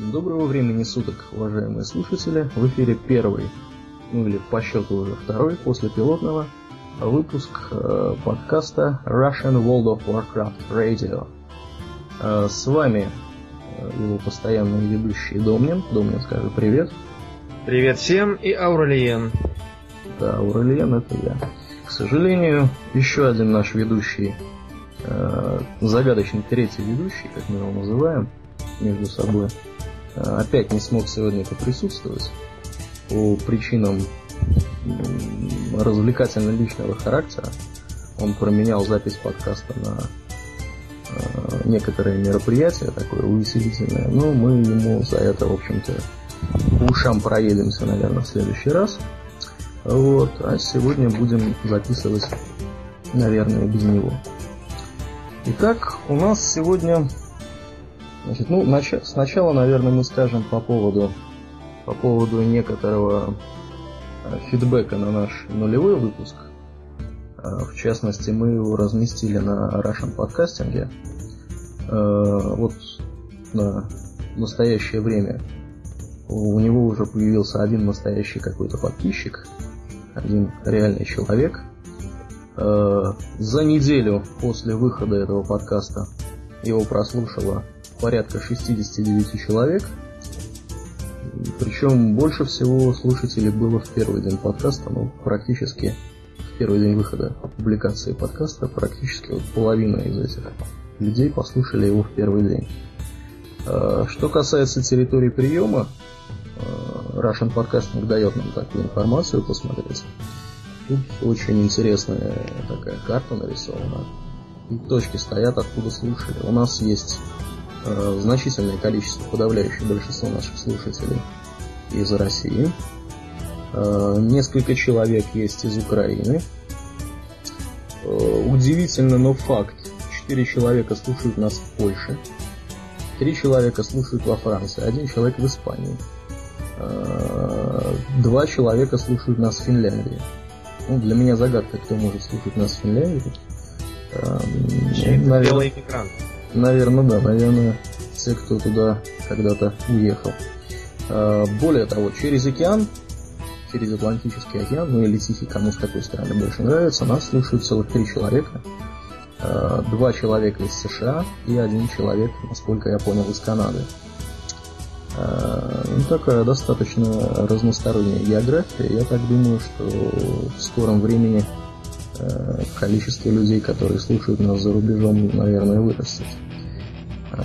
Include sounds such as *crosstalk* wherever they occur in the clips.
Доброго времени суток, уважаемые слушатели. В эфире первый, ну или по счету уже второй, после пилотного, выпуск э, подкаста Russian World of Warcraft Radio. Э, с вами э, его постоянный ведущий Домнин. Домнин, скажи привет. Привет всем и Аурелиен. Да, Аурелиен это я. К сожалению, еще один наш ведущий, э, загадочный третий ведущий, как мы его называем, между собой, опять не смог сегодня присутствовать по причинам развлекательно-личного характера. Он променял запись подкаста на э, некоторые мероприятия, такое увеселительное, но мы ему за это, в общем-то, ушам проедемся, наверное, в следующий раз. Вот, а сегодня будем записывать, наверное, без него. Итак, у нас сегодня Значит, ну, нач... сначала, наверное, мы скажем по поводу, по поводу некоторого э, фидбэка на наш нулевой выпуск. Э, в частности, мы его разместили на Russian подкастинге. Э, вот на настоящее время у него уже появился один настоящий какой-то подписчик, один реальный человек. За неделю после выхода этого подкаста его прослушало порядка 69 человек. Причем больше всего слушателей было в первый день подкаста, ну, практически в первый день выхода публикации подкаста, практически вот половина из этих людей послушали его в первый день. А, что касается территории приема, а, Russian Podcasting дает нам такую информацию посмотреть. Тут очень интересная такая карта нарисована. И точки стоят, откуда слушали. У нас есть значительное количество, подавляющее большинство наших слушателей из России. Э, несколько человек есть из Украины. Э, удивительно, но факт. Четыре человека слушают нас в Польше. Три человека слушают во Франции. Один человек в Испании. Э, два человека слушают нас в Финляндии. Ну, для меня загадка, кто может слушать нас в Финляндии. Эм, наверное, белый экран. Наверное, да, наверное, те, кто туда когда-то уехал. А, более того, через океан, через Атлантический океан, ну или Тихий, кому с какой стороны больше нравится, нас слушают целых три человека. А, два человека из США и один человек, насколько я понял, из Канады. А, ну, такая достаточно разносторонняя география. Я так думаю, что в скором времени количество людей, которые слушают нас за рубежом, наверное, вырастет. Э,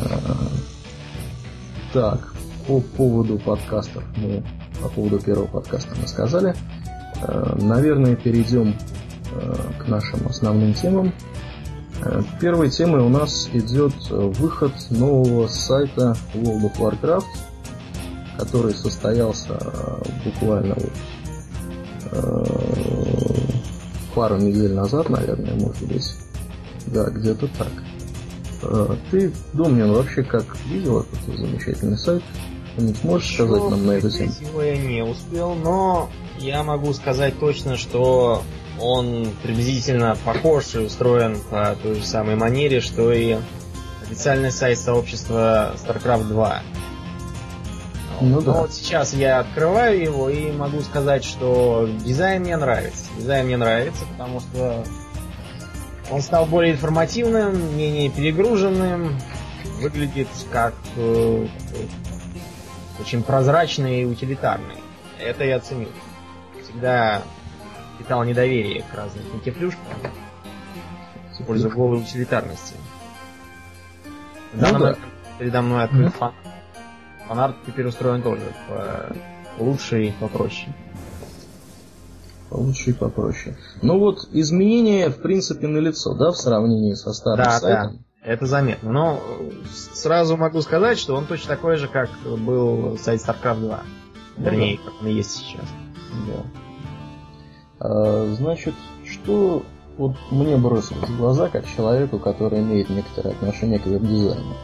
так, по поводу подкастов мы по поводу первого подкаста мы сказали. Э, наверное, перейдем к нашим основным темам. Первой темой у нас идет выход нового сайта World of Warcraft, который состоялся буквально вот пару недель назад, наверное, может быть. Да, где-то так. А, ты, Домнин, вообще как видел этот замечательный сайт? Не сможешь Еще сказать нам на эту тему? Его я не успел, но я могу сказать точно, что он приблизительно похож и устроен по той же самой манере, что и официальный сайт сообщества StarCraft 2. Ну, да. Но вот сейчас я открываю его и могу сказать, что дизайн мне нравится. Дизайн мне нравится, потому что он стал более информативным, менее перегруженным, выглядит как э, очень прозрачный и утилитарный. Это я ценю. Всегда питал недоверие к разным финтифлюшкам в пользу голой утилитарности. ну, да. передо мной открыт mm-hmm. фан Фанарт теперь устроен тоже по лучше и попроще. Получше и попроще. Ну вот, изменения, в принципе, на лицо, да, в сравнении со старым да, сайтом? Да, это заметно. Но сразу могу сказать, что он точно такой же, как был сайт StarCraft 2. Вернее, ну, как он и есть сейчас. Да. А, значит, что вот мне бросилось в глаза, как человеку, который имеет некоторое отношение к веб-дизайну.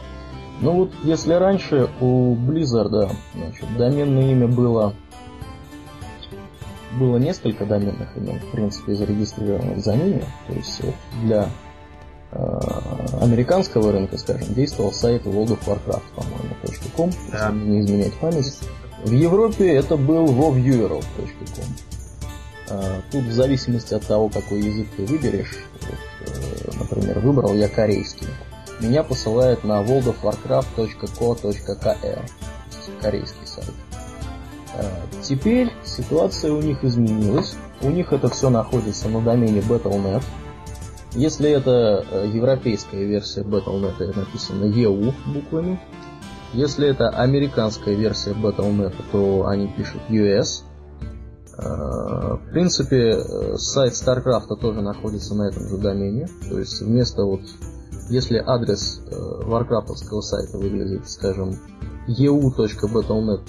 Ну вот, если раньше у Blizzard, значит, доменное имя было было несколько доменных имен, в принципе, зарегистрированных за ними. То есть вот, для американского рынка, скажем, действовал сайт World of Warcraft, по-моему, .com, да. если не изменять память. В Европе это был woveural.com. Тут в зависимости от того, какой язык ты выберешь, вот, например, выбрал я корейский, меня посылает на worldofwarcraft.co.kr, корейский сайт. Теперь ситуация у них изменилась. У них это все находится на домене Battle.net. Если это э, европейская версия Battle.net, это написано EU буквами. Если это американская версия Battle.net, то они пишут US. Э, в принципе, э, сайт StarCraft тоже находится на этом же домене. То есть вместо вот, если адрес варкрафтовского сайта выглядит, скажем, eu.battle.net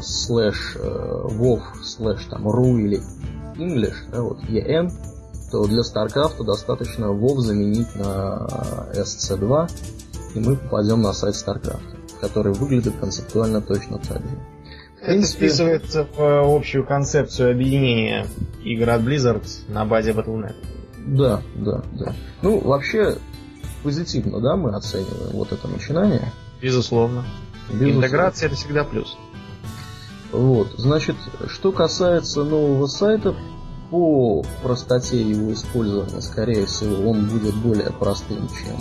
слэш wov слэш там ru или English, да, вот en, то для StarCraft достаточно WoW заменить на SC2, и мы попадем на сайт StarCraft, который выглядит концептуально точно так же. В принципе... Это вписывается в общую концепцию объединения игр от Blizzard на базе Battle.net. Да, да, да. Ну, вообще, позитивно, да, мы оцениваем вот это начинание. Безусловно. Безусловно. Интеграция это всегда плюс. Вот, значит, что касается нового сайта, по простоте его использования, скорее всего, он будет более простым, чем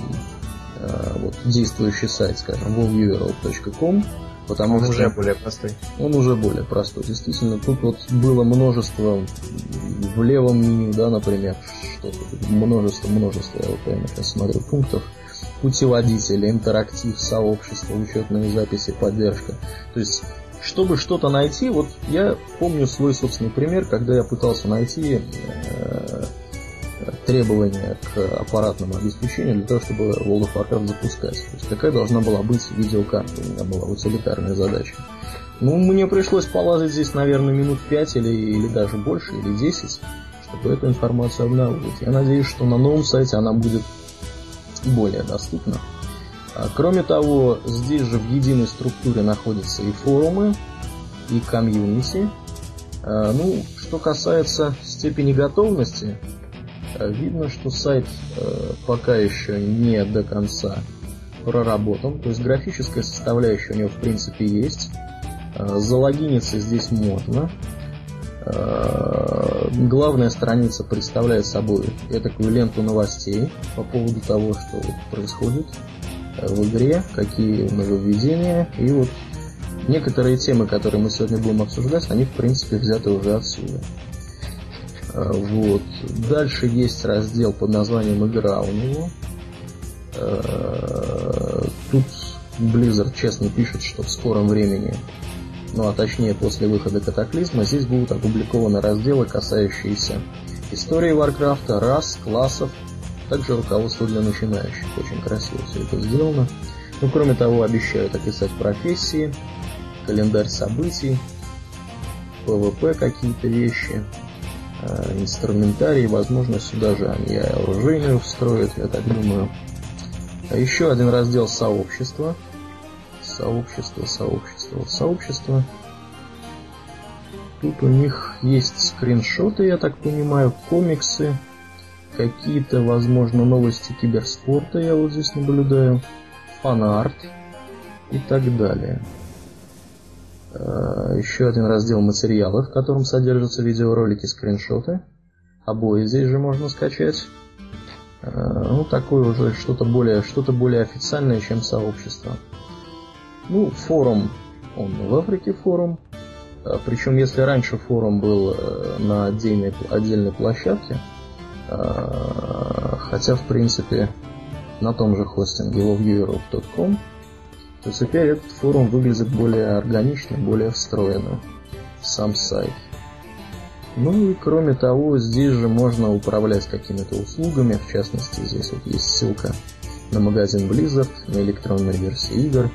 э, вот, действующий сайт, скажем, wovviewer.com. Потому он что уже более простой. Он уже более простой. Действительно, тут вот было множество в левом меню, да, например, что-то множество, множество, я вот прямо сейчас смотрю, пунктов путеводители, интерактив, сообщество, учетные записи, поддержка. То есть чтобы что-то найти, вот я помню свой собственный пример, когда я пытался найти э, требования к аппаратному обеспечению для того, чтобы World of Warcraft запускать. То есть какая должна была быть видеокарта, у меня была утилитарная задача. Ну, мне пришлось полазить здесь, наверное, минут 5 или, или даже больше, или 10, чтобы эту информацию обнаружить. Я надеюсь, что на новом сайте она будет более доступна. А, кроме того, здесь же в единой структуре находятся и форумы, и комьюнити. А, ну, что касается степени готовности, видно, что сайт пока еще не до конца проработан. То есть графическая составляющая у него в принципе есть. Залогиниться здесь можно. Главная страница представляет собой такую ленту новостей по поводу того, что происходит в игре, какие нововведения. И вот некоторые темы, которые мы сегодня будем обсуждать, они в принципе взяты уже отсюда. Вот. Дальше есть раздел под названием «Игра» у него. А, тут Blizzard честно пишет, что в скором времени, ну а точнее после выхода Катаклизма, здесь будут опубликованы разделы, касающиеся истории Варкрафта, рас, классов, также руководство для начинающих. Очень красиво все это сделано. Ну, кроме того, обещают описать профессии, календарь событий, PvP какие-то вещи, э, инструментарий, возможно, сюда же они оружейную встроят, я так думаю. А еще один раздел сообщества. Сообщество, сообщество, сообщество. Тут у них есть скриншоты, я так понимаю, комиксы, какие-то, возможно, новости киберспорта я вот здесь наблюдаю, фанарт и так далее. А, еще один раздел материалов, в котором содержатся видеоролики, скриншоты. Обои здесь же можно скачать. А, ну, такое уже что-то более, что-то более официальное, чем сообщество. Ну, форум, он в Африке форум. А, Причем, если раньше форум был э, на отдельной, отдельной площадке, хотя, в принципе, на том же хостинге loveeurope.com то теперь этот форум выглядит более органично, более встроенно в сам сайт. Ну и кроме того, здесь же можно управлять какими-то услугами, в частности, здесь вот есть ссылка на магазин Blizzard, на электронные версии игр.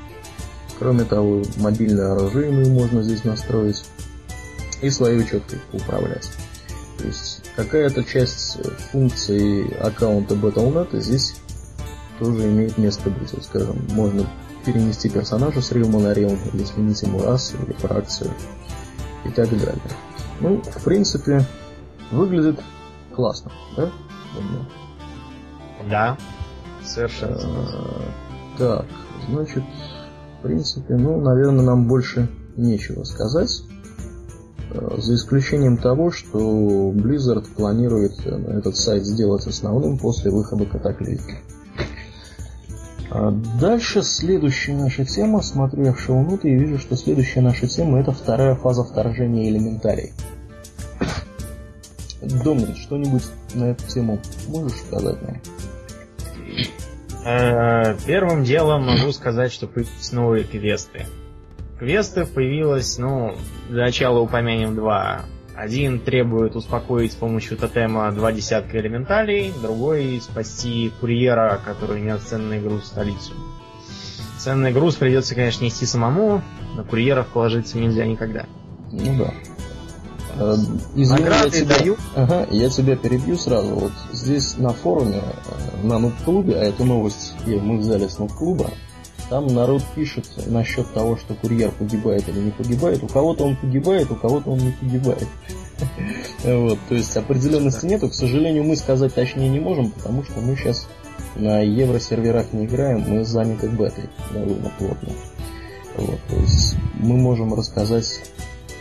Кроме того, мобильное оружие можно здесь настроить и свою учетку управлять. То есть какая-то часть функций аккаунта Battle.net здесь тоже имеет место быть. Вот, скажем, можно перенести персонажа с Realm на Realm, или сменить ему расу или фракцию и так далее. Ну, в принципе, выглядит классно, да? Да, совершенно. А, так, значит, в принципе, ну, наверное, нам больше нечего сказать. Э, за исключением того, что Blizzard планирует э, этот сайт сделать основным после выхода катаклизма. А дальше следующая наша тема. Смотрю я в шоу-ноты и вижу, что следующая наша тема это вторая фаза вторжения элементарий. *coughs* Домнин, что-нибудь на эту тему можешь сказать нам? Э, первым делом могу сказать, что появились новые квесты. Квестов появилось, ну, для начала упомянем два. Один требует успокоить с помощью тотема два десятка элементалей, другой спасти курьера, который нес ценный груз в столицу. Ценный груз придется, конечно, нести самому, на курьеров положиться нельзя никогда. Ну да. Э, извини, Награды я тебя, дают. Ага, я тебя перебью сразу. Вот здесь на форуме, э, на нуб-клубе, а эту новость мы взяли с нуб-клуба, там народ пишет насчет того, что курьер погибает или не погибает. У кого-то он погибает, у кого-то он не погибает. *laughs* Вот, то есть определенности нету. К сожалению, мы сказать точнее не можем, потому что мы сейчас на евросерверах не играем, мы заняты бетой довольно плотно. Вот, то есть мы можем рассказать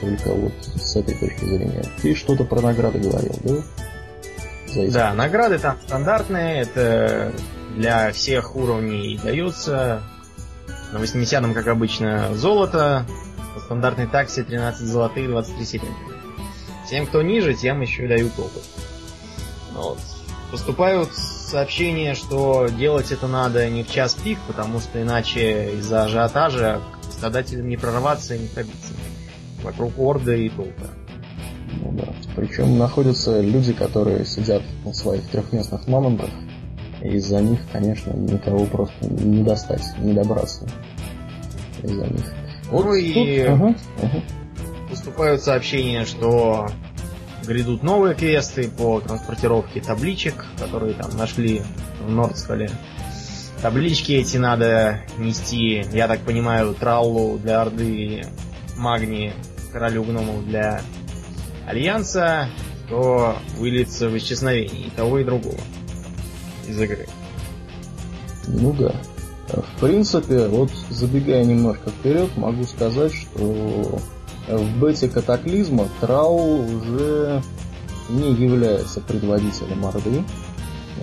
только вот с этой точки зрения. Ты что-то про награды говорил, да? Да, награды там стандартные, это для всех уровней даются. На 80-м, как обычно, золото, по стандартной таксе 13 золотых, 23 серебряных. Тем, кто ниже, тем еще и дают опыт. Вот. Поступают сообщения, что делать это надо не в час пик, потому что иначе из-за ажиотажа к страдателям не прорваться и не пробиться. Вокруг орды и толпа. Ну да. Причем находятся люди, которые сидят на своих трехместных мамонтах, из-за них, конечно, никого просто не достать, не добраться. Из-за них. Вот ну и ага, ага. поступают сообщения, что грядут новые квесты по транспортировке табличек, которые там нашли в Нордскале. Таблички эти надо нести, я так понимаю, Траллу для Орды, Магни, Королю Гномов для Альянса, то выльется в исчезновение и того, и другого из игры. Ну да. В принципе, вот забегая немножко вперед, могу сказать, что в бете катаклизма Трау уже не является предводителем Орды.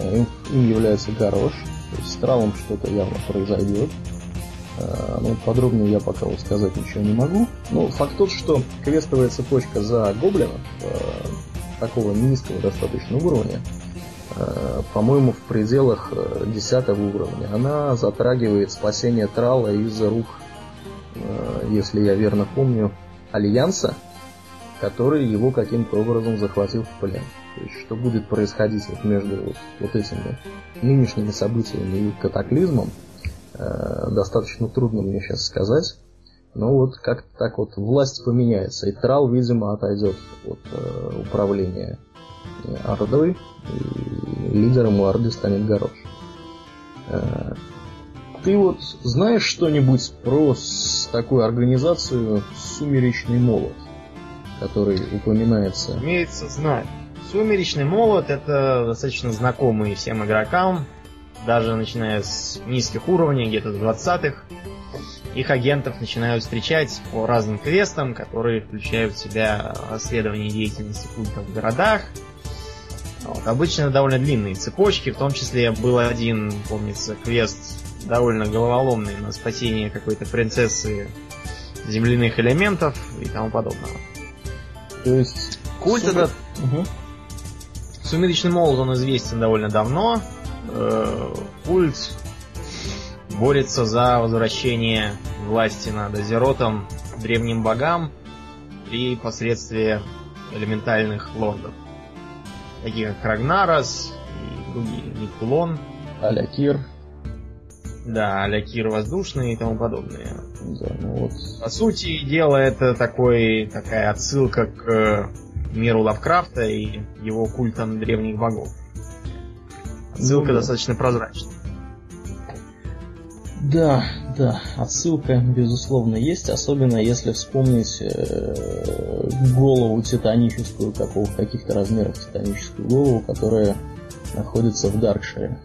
Им, им является Горош. То есть с Траулом что-то явно произойдет. А, ну, подробнее я пока вот сказать ничего не могу. Но факт тот, что квестовая цепочка за гоблинов э, такого низкого достаточно уровня Э, по-моему, в пределах 10 э, уровня. Она затрагивает спасение Трала из рук, э, если я верно помню, Альянса, который его каким-то образом захватил в плен. То есть, что будет происходить вот между вот, вот этими нынешними событиями и катаклизмом, достаточно трудно мне сейчас сказать. Но вот как-то так вот власть поменяется, и Трал, видимо, отойдет от управления Ордой, и лидером у Орды станет Горош. Э, ты вот знаешь что-нибудь про такую организацию «Сумеречный молот», который упоминается? Имеется, знаю. «Сумеречный молот» — это достаточно знакомый всем игрокам, даже начиная с низких уровней, где-то с 20-х. Их агентов начинают встречать по разным квестам, которые включают в себя расследование деятельности культов в городах, вот. Обычно довольно длинные цепочки, в том числе был один, помнится, квест довольно головоломный на спасение какой-то принцессы земляных элементов и тому подобного. То есть... Культ Сумер... этот... Угу. Сумеречный молот, он известен довольно давно. Э, культ борется за возвращение власти над Азеротом древним богам при посредстве элементальных лордов такие как Рагнарос и другие, Никулон. Алякир. Да, Алякир воздушный и тому подобное. Да, ну вот. По сути дела, это такой, такая отсылка к э, миру Лавкрафта и его культам древних богов. Отсылка ну, достаточно прозрачная. Да, да, отсылка, безусловно, есть, особенно если вспомнить э, голову титаническую, какого, каких-то размерах титаническую голову, которая находится в Даркшире.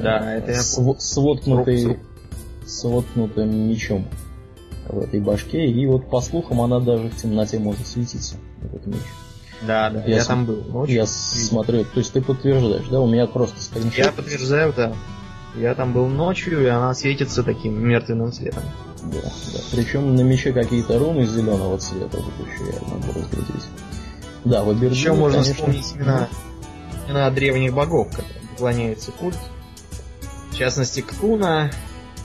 Да, это я с, воткнутой, с воткнутым мечом в этой башке. И вот по слухам она даже в темноте может светиться, этот меч. Да, да, я, я там был. Ночью. Я смотрю, то есть ты подтверждаешь, да? У меня просто скриншот. Я подтверждаю, да. Я там был ночью, и она светится таким мертвенным светом. Да, да. Причем на мече какие-то руны зеленого цвета, вот еще я могу разглядеть. Да, в Абердине, Еще можно конечно... вспомнить имена, имена древних богов, которым поклоняется культ. В частности, К'Туна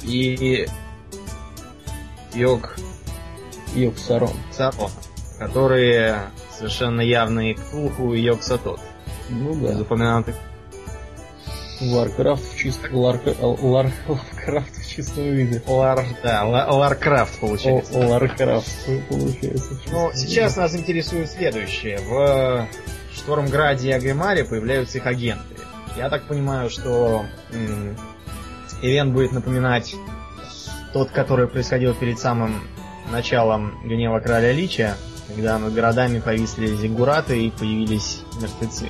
и Йог... Йог Сарон. Сарон, которые совершенно явные Ктулху и Йог-Сотот. Ну да. Из упомянутых Лавкрафт в чистом Лавкрафт *laughs* в чистом виде. Лав, да, Лавкрафт получается. Лавкрафт получается. Ну, сейчас нас интересует следующее. В Штормграде и Оргриммаре появляются их агенты. Я так понимаю, что м- event будет напоминать тот, который происходил перед самым началом гнева короля Лича, когда над городами повисли зиггураты и появились мертвецы.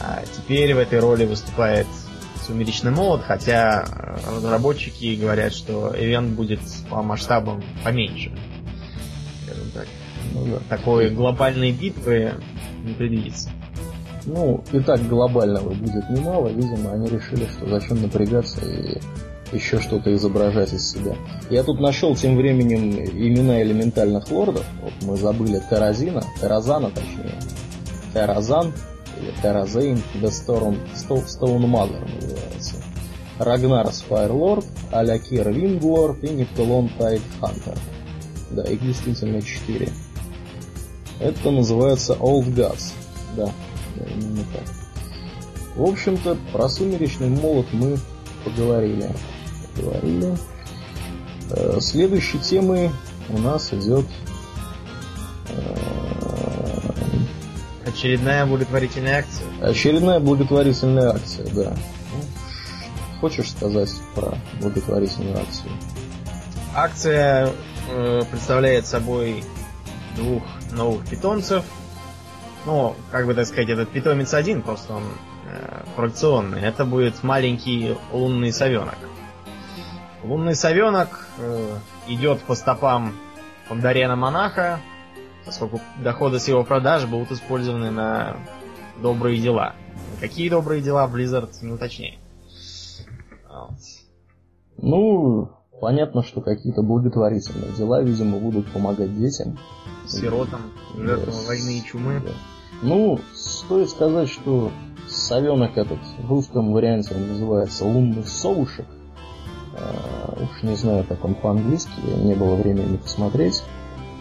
А теперь в этой роли выступает Сумеречный молот, хотя э, разработчики говорят, что event будет по масштабам поменьше. Скажем так. Ну, да. Такой глобальной битвы не предвидится. Ну, и так глобального будет немало. Видимо, они решили, что зачем напрягаться и еще что-то изображать из себя. Я тут нашел тем временем имена элементальных лордов. Вот мы забыли Теразина, Теразана точнее. Теразан, Storm, Stone Mother называется. Рагнар Спайрлорд, Алякир Винглорд и Нептулон Тайт Хантер. Да, их действительно четыре. Это называется Old Gods. Да, именно так. В общем-то, про сумеречный молот мы поговорили. Поговорили. Э, следующей темой у нас идет Очередная благотворительная акция. Очередная благотворительная акция, да. Ну, хочешь сказать про благотворительную акцию? Акция э, представляет собой двух новых питомцев. Ну, как бы так сказать, этот питомец один, просто он э, фракционный. Это будет маленький лунный совенок. Лунный совенок э, идет по стопам Пандарена Монаха, поскольку доходы с его продаж будут использованы на добрые дела. Какие добрые дела Blizzard не уточняет. Вот. Ну, понятно, что какие-то благотворительные дела, видимо, будут помогать детям. Сиротам, жертвам yes. войны и чумы. Да. Ну, стоит сказать, что совенок этот в русском варианте он называется лунный совушек. Uh, уж не знаю, как он по-английски, не было времени посмотреть.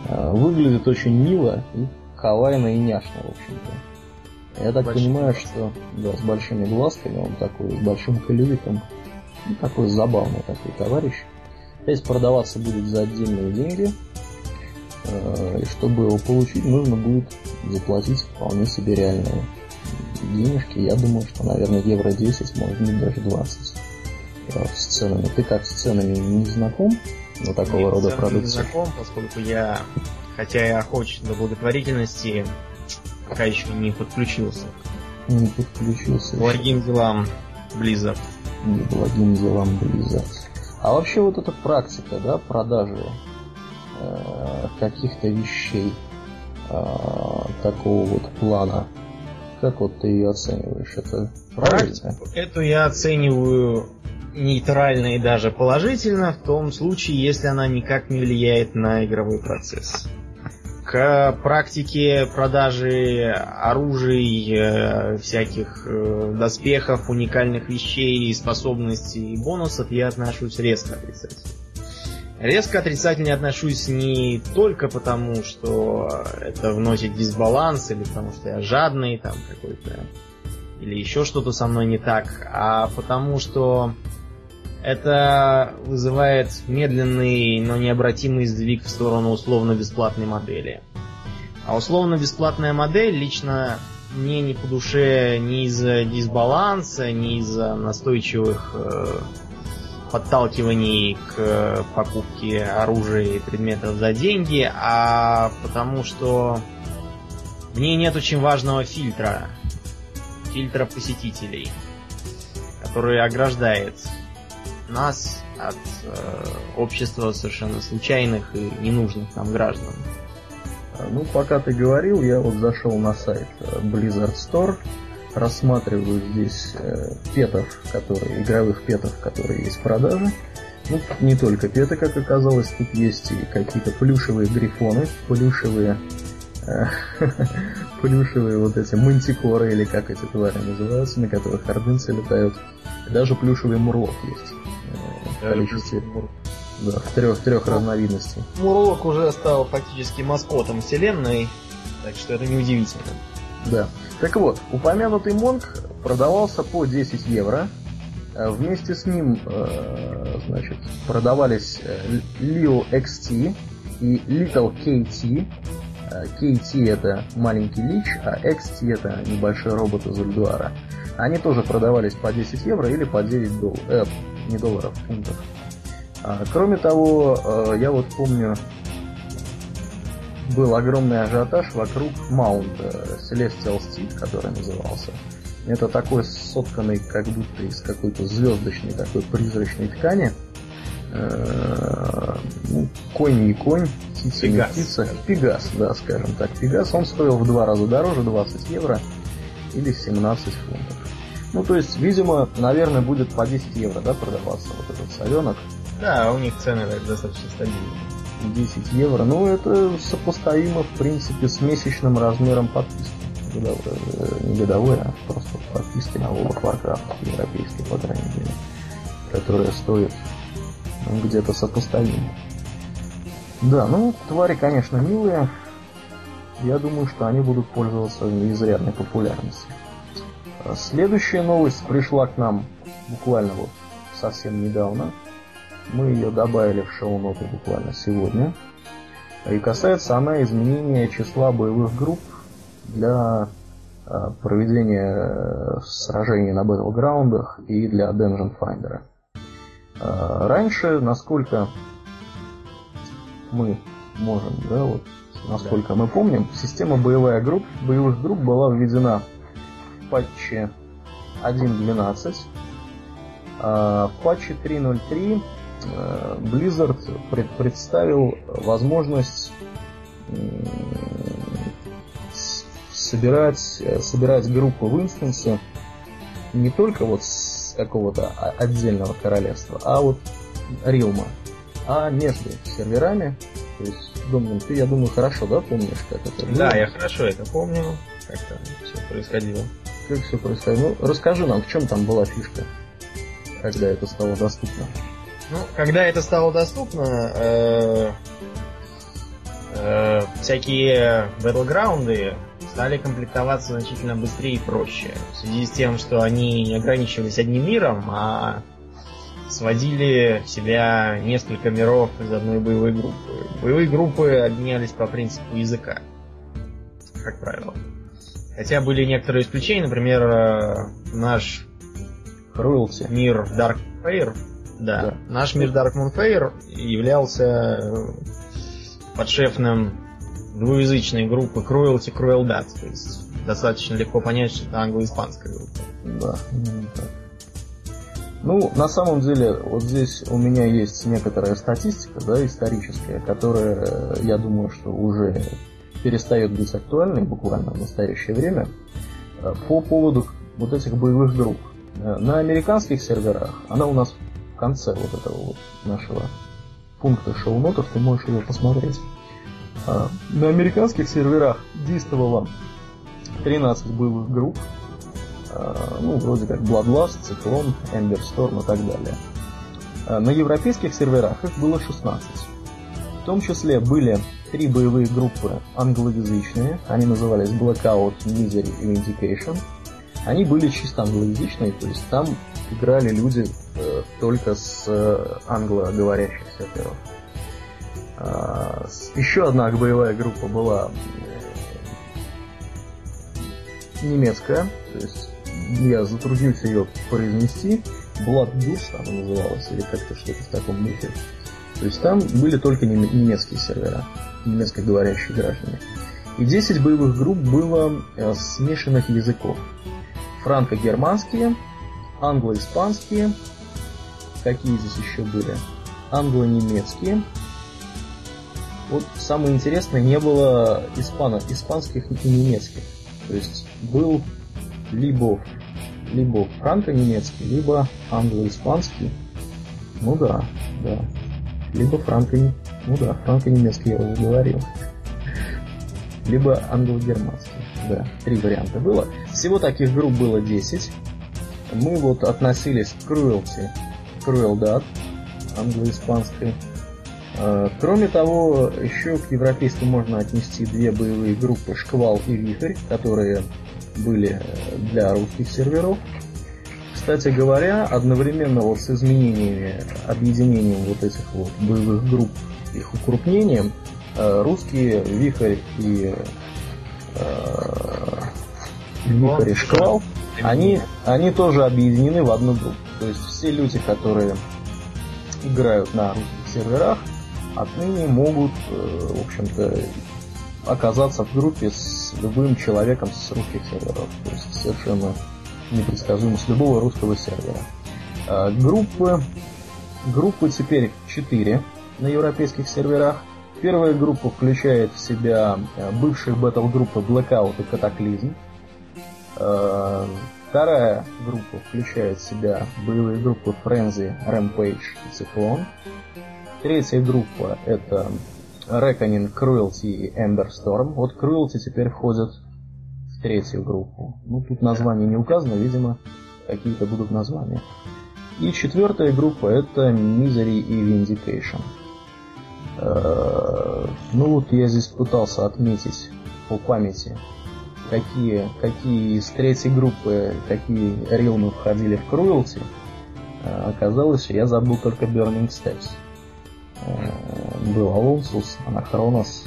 А, выглядит очень мило и кавайно и няшно, в общем-то. Я так Большие понимаю, что да, с большими глазками, он такой, с большим колевиком. Ну, такой забавный такой товарищ. Здесь продаваться будет за отдельные деньги. А, и чтобы его получить, нужно будет заплатить вполне себе реальные денежки. Я думаю, что, наверное, евро 10, может быть, даже 20 с ценами. Ты как с ценами не знаком? На такого Нет, рода продукции? Не знаком, поскольку я, хотя и охоч до благотворительности, пока еще не подключился. Не подключился. Благим делам Blizzard. Не благим делам Blizzard. А вообще вот эта практика, да, продажи э, каких-то вещей э, такого вот плана, как вот ты ее оцениваешь? Это правильно? Эту я оцениваю нейтрально и даже положительно в том случае, если она никак не влияет на игровой процесс. К практике продажи оружий, э, всяких э, доспехов, уникальных вещей, способностей и бонусов я отношусь резко отрицательно. Резко отрицательно отношусь не только потому, что это вносит дисбаланс, или потому что я жадный там какой-то, или еще что-то со мной не так, а потому что это вызывает медленный, но необратимый сдвиг в сторону условно-бесплатной модели. А условно-бесплатная модель лично мне не по душе ни из-за дисбаланса, ни из-за настойчивых э, подталкиваний к покупке оружия и предметов за деньги, а потому что в ней нет очень важного фильтра, фильтра посетителей который ограждает нас от э, общества совершенно случайных и ненужных нам граждан. Ну, пока ты говорил, я вот зашел на сайт э, Blizzard Store, рассматриваю здесь э, петов, которые, игровых петов, которые есть в продаже. Ну, не только петы, как оказалось, тут есть и какие-то плюшевые грифоны, плюшевые э, *laughs* плюшевые вот эти мантикоры, или как эти твари называются, на которых ордынцы летают. даже плюшевый мурлок есть. Э, в количестве, да, в трех, трех разновидностей. Мурлок уже стал фактически маскотом вселенной, так что это неудивительно. Да. Так вот, упомянутый Монг продавался по 10 евро. Э, вместе с ним, э, значит, продавались Leo XT и Little KT. KT это маленький лич, а XT это небольшой робот из Ульдуара. Они тоже продавались по 10 евро или по 9 долларов, э, не долларов, фунтов. А, кроме того, э, я вот помню, был огромный ажиотаж вокруг маунта Celestial Steed, который назывался. Это такой сотканный как будто из какой-то звездочной такой призрачной ткани. Э, ну, конь и конь, птица не птица. Пегас, да, скажем так. Пегас, он стоил в два раза дороже, 20 евро или 17 фунтов. Ну, то есть, видимо, наверное, будет по 10 евро, да, продаваться вот этот соленок. Да, у них цены так, достаточно стабильные. 10 евро. Ну, это сопоставимо, в принципе, с месячным размером подписки. Годовой, э, не годовой, а просто подписки на World of Warcraft, европейский, по крайней мере, которая стоит ну, где-то сопоставимо. Да, ну, твари, конечно, милые. Я думаю, что они будут пользоваться изрядной популярностью. Следующая новость пришла к нам буквально вот совсем недавно. Мы ее добавили в шоу-ноты буквально сегодня. И касается она изменения числа боевых групп для а, проведения э, сражений на батлграундах и для Dungeon Finder. А, раньше, насколько мы можем, да, вот, насколько да. мы помним, система боевая групп, боевых групп была введена в патче 1.12. А в патче 3.03 э, Blizzard пред, представил возможность собирать, собирать группы в инстансе не только вот с какого-то отдельного королевства, а вот Рилма, а между серверами. То есть, Домнин, ты, я думаю, хорошо, да, помнишь, как это было? Да, я хорошо это помню, как это все происходило. Как все происходило? Ну, расскажи нам, в чем там была фишка, когда это стало доступно. Ну, когда это стало доступно, э, э, всякие батлграунды стали комплектоваться значительно быстрее и проще. В связи с тем, что они не ограничивались одним миром, а сводили в себя несколько миров из одной боевой группы. Боевые группы обменялись по принципу языка, как правило. Хотя были некоторые исключения, например, э, наш Cruelty. мир Dark Fair, да, да, наш мир Dark Moon Fair являлся э, подшефным двуязычной группы Cruelty Crueldad, то есть достаточно легко понять, что это англо-испанская группа. Да, так. Ну, на самом деле, вот здесь у меня есть некоторая статистика, да, историческая, которая, э, я думаю, что уже перестает быть актуальной буквально в настоящее время э, по поводу вот этих боевых групп. На американских серверах, она у нас в конце вот этого вот нашего пункта шоу-нотов, ты можешь ее посмотреть. Э, на американских серверах действовало 13 боевых групп, ну, вроде как Bloodlust, Циклон, Ember Storm и так далее. На европейских серверах их было 16. В том числе были три боевые группы англоязычные, они назывались Blackout, Misery и Vindication. Они были чисто англоязычные, то есть там играли люди э, только с э, англоговорящих серверов. А, еще одна боевая группа была э, немецкая, то есть я затруднился ее произнести. Bloodburst она называлась, или как-то что-то в таком духе. То есть там были только немецкие сервера немецкоговорящие граждане. И 10 боевых групп было э, смешанных языков. Франко-германские, англо-испанские. Какие здесь еще были? Англо-немецкие. Вот самое интересное, не было испано, испанских и немецких. То есть был либо, либо франко-немецкий, либо англо-испанский. Ну да, да. Либо франко ну да, франко-немецкий я уже говорил. Либо англо-германский. Да, три варианта было. Всего таких групп было 10. Мы вот относились к Cruelty, Crueldad, англо-испанской. А, кроме того, еще к европейским можно отнести две боевые группы «Шквал» и «Вихрь», которые были э, для русских серверов. Кстати говоря, одновременно вот с изменениями, объединением вот этих вот боевых групп, их укрупнением, э, русские «Вихрь» и э, «Вихрь» и «Шквал», они, они тоже объединены в одну группу. То есть все люди, которые играют на русских серверах, отныне могут, в общем-то, оказаться в группе с любым человеком с русских серверов. То есть совершенно непредсказуемо с любого русского сервера. А, группы, группы теперь 4 на европейских серверах. Первая группа включает в себя а, бывшие батл-группы Blackout и Cataclysm. А, вторая группа включает в себя боевые группы Frenzy, Rampage и Cyclone. Третья группа это Reckoning, Cruelty и Ember Storm. Вот Cruelty теперь входит в третью группу. Ну, тут название не указано, видимо, какие-то будут названия. И четвертая группа это Misery и Vindication. Э, ну вот я здесь пытался отметить по памяти, какие, какие из третьей группы, какие рилмы входили в Cruelty. Э, оказалось, я забыл только Burning Steps. Э, был Алонсус, Анахронос,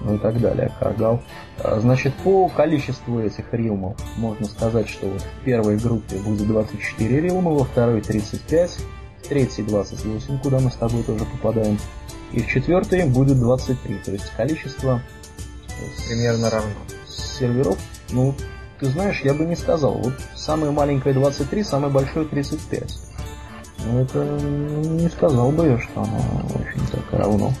ну и так далее, Каргал. Э, значит, по количеству этих рилмов можно сказать, что вот в первой группе будет 24 рилма, во второй 35, в третьей 28, куда мы с тобой тоже попадаем, и в четвертой будет 23, то есть количество примерно равно. Серверов, ну, ты знаешь, я бы не сказал. Вот самое маленькое 23, самое большое 35. Ну, это не сказал бы я, что оно, в общем-то, равно.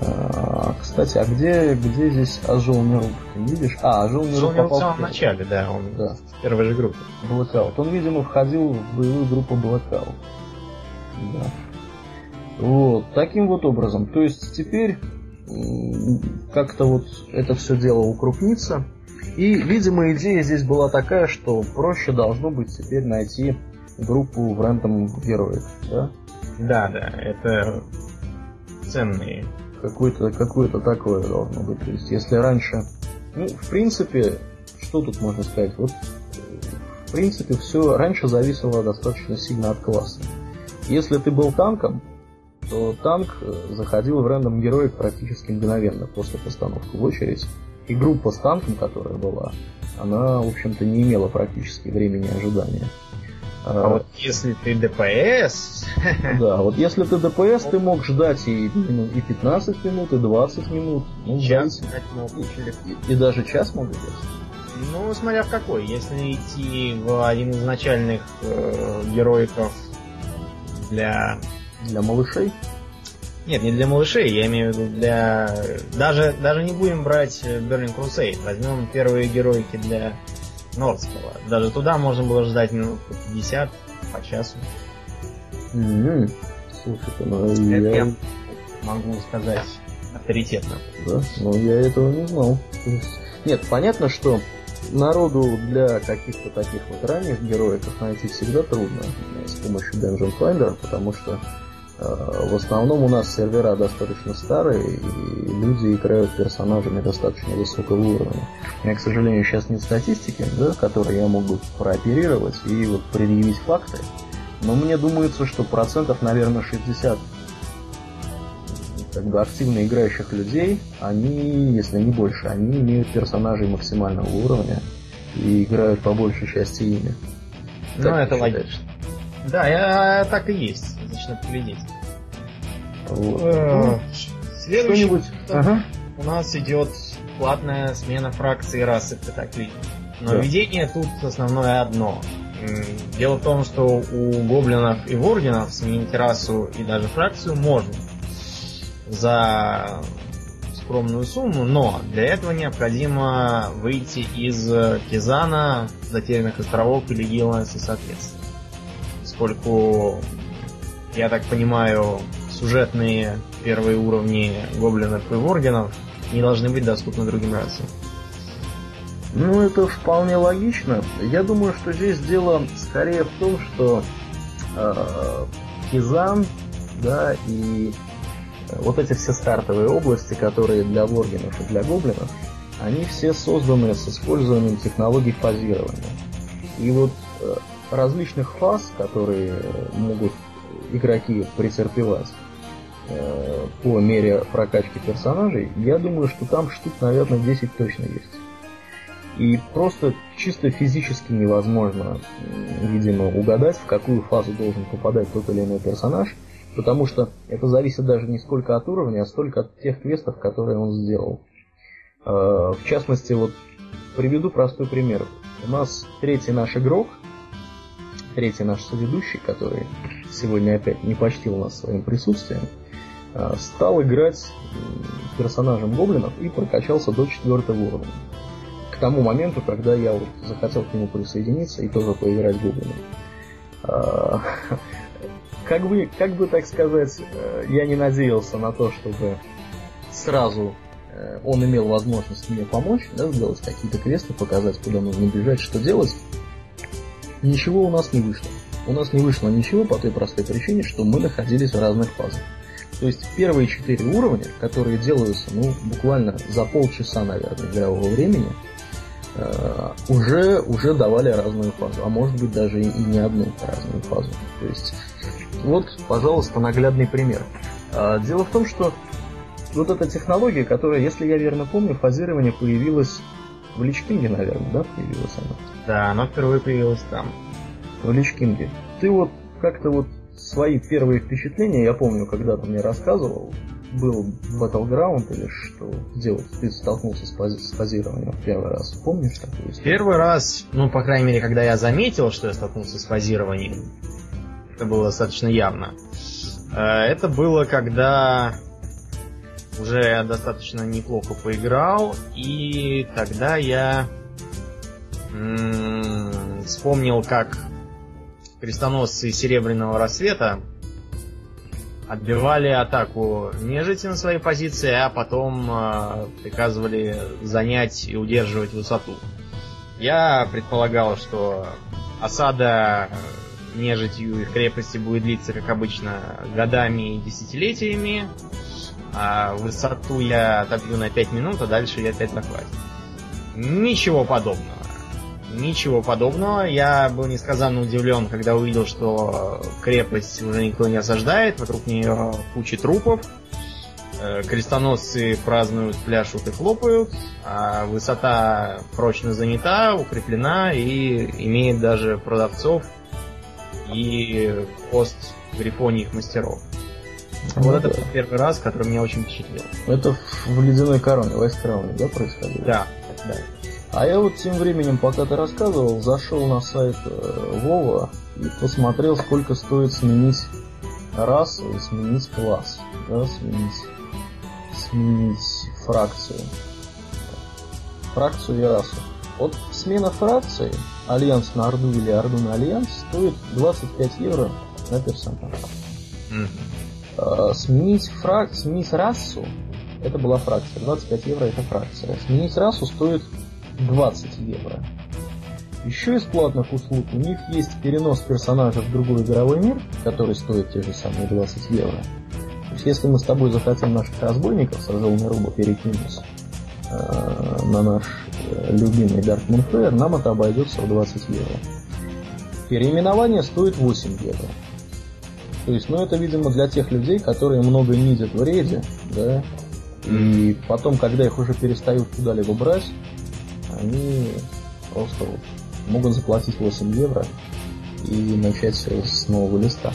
А, кстати, а где, где здесь Ажол Миру? видишь? А, Ажол Миру попал в самом начале, да, он да. в первой же группе. Blackout. Он, видимо, входил в боевую группу Blackout. Да. Вот, таким вот образом. То есть теперь как-то вот это все дело укрупнится. И, видимо, идея здесь была такая, что проще должно быть теперь найти группу в рандом героев, да? Да, да, это ценные. Какое-то какое такое должно быть. То есть, если раньше. Ну, в принципе, что тут можно сказать? Вот в принципе, все раньше зависело достаточно сильно от класса. Если ты был танком, то танк э, заходил в рандом героев практически мгновенно после постановки в очередь. И группа с танком, которая была, она, в общем-то, не имела практически времени ожидания. А вот если ты ДПС... Да, вот если ты ДПС, ты *laughs* мог ждать и, ну, и 15 минут, и 20 минут. Ну, час мог, и, и даже час мог ждать. Ну, смотря в какой. Если идти в один из начальных э, героиков для... Для малышей? Нет, не для малышей, я имею в виду для... Даже, даже не будем брать Burning Crusade. Возьмем первые героики для Нордского. Даже туда можно было ждать минут 50 по часу. Mm-hmm. Слушай, ну Это я... я могу сказать авторитетно. Да? Но я этого не знал. Нет, понятно, что народу для каких-то таких вот ранних героев найти всегда трудно с помощью Dungeon Finder, потому что Э, в основном у нас сервера достаточно старые, и люди играют персонажами достаточно высокого уровня. У меня, к сожалению, сейчас нет статистики, да, которой я могу прооперировать и вот предъявить факты. Но мне думается, что процентов, наверное, 60 как бы активно играющих людей, они, если не больше, они имеют персонажей максимального уровня и играют по большей части ими. Ну, это логично. Да, я, так и есть. Поглядеть. Вот. Э, следующий ага. у нас идет платная смена фракции расы катаклизм. Но да. видение тут основное одно. Дело в том, что у гоблинов и воргенов сменить расу и даже фракцию можно за скромную сумму, но для этого необходимо выйти из Кизана, Затерянных островов или Гиланса соответственно. Поскольку, я так понимаю, сюжетные первые уровни гоблинов и воргенов не должны быть доступны другим расам. Ну, это вполне логично. Я думаю, что здесь дело скорее в том, что э, Кизан, да, и вот эти все стартовые области, которые для воргенов и для гоблинов, они все созданы с использованием технологий фазирования. И вот э, различных фаз, которые могут игроки претерпевать э, по мере прокачки персонажей, я думаю, что там штук, наверное, 10 точно есть. И просто чисто физически невозможно, видимо, угадать, в какую фазу должен попадать тот или иной персонаж, потому что это зависит даже не сколько от уровня, а столько от тех квестов, которые он сделал. Э, в частности, вот приведу простой пример. У нас третий наш игрок, третий наш соведущий, который сегодня опять не почтил нас своим присутствием, э, стал играть персонажем гоблинов и прокачался до четвертого уровня тому моменту, когда я вот захотел к нему присоединиться и тоже поиграть в Гоблина. А, *laughs* как бы, как бы так сказать, э, я не надеялся на то, чтобы сразу э, он имел возможность мне помочь, да, сделать какие-то квесты, показать, куда нужно бежать, что делать. Ничего у нас не вышло. У нас не вышло ничего по той простой причине, что мы находились в разных фазах. То есть первые четыре уровня, которые делаются, ну, буквально за полчаса, наверное, игрового времени, Э, уже, уже давали разную фазу, а может быть даже и, не одну разную фазу. То есть, вот, пожалуйста, наглядный пример. А, дело в том, что вот эта технология, которая, если я верно помню, фазирование появилась в Личкинге, наверное, да, появилась она? Да, она впервые появилась там. В Личкинге. Ты вот как-то вот свои первые впечатления, я помню, когда ты мне рассказывал, был Battleground или что? Вот ты столкнулся с, пози- с позированием первый раз? Помнишь такую историю? Первый раз, ну, по крайней мере, когда я заметил, что я столкнулся с позированием, это было достаточно явно. Э, это было, когда уже достаточно неплохо поиграл, и тогда я м- вспомнил, как крестоносцы Серебряного Рассвета отбивали атаку нежити на своей позиции, а потом э, приказывали занять и удерживать высоту. Я предполагал, что осада нежитью их крепости будет длиться, как обычно, годами и десятилетиями, а высоту я отобью на 5 минут, а дальше я опять захватил. Ничего подобного. Ничего подобного. Я был несказанно удивлен, когда увидел, что крепость уже никто не осаждает, вокруг нее куча трупов. Э, крестоносцы празднуют, пляшут и хлопают, а высота прочно занята, укреплена и имеет даже продавцов и пост грифоний мастеров. Ну, вот да. это первый раз, который меня очень впечатлил. Это в ледяной короне, в Айскрауне, да, происходило? Да, да. А я вот тем временем, пока ты рассказывал, зашел на сайт э, Вова и посмотрел, сколько стоит сменить расу и сменить класс. Да, сменить, сменить фракцию. Фракцию и расу. Вот смена фракции, Альянс на Орду или Орду на Альянс, стоит 25 евро на персонажа. Mm-hmm. А, сменить, фрак... сменить расу, это была фракция, 25 евро это фракция. Сменить расу стоит 20 евро. Еще из платных услуг у них есть перенос персонажа в другой игровой мир, который стоит те же самые 20 евро. То есть если мы с тобой захотим наших разбойников с разумной руба перекинуть э, на наш э, любимый Dark Moonfire, нам это обойдется в 20 евро. Переименование стоит 8 евро. То есть, ну это, видимо, для тех людей, которые много нидят в рейде, да, и потом, когда их уже перестают куда-либо брать, они просто вот могут заплатить 8 евро и начать все с нового листа.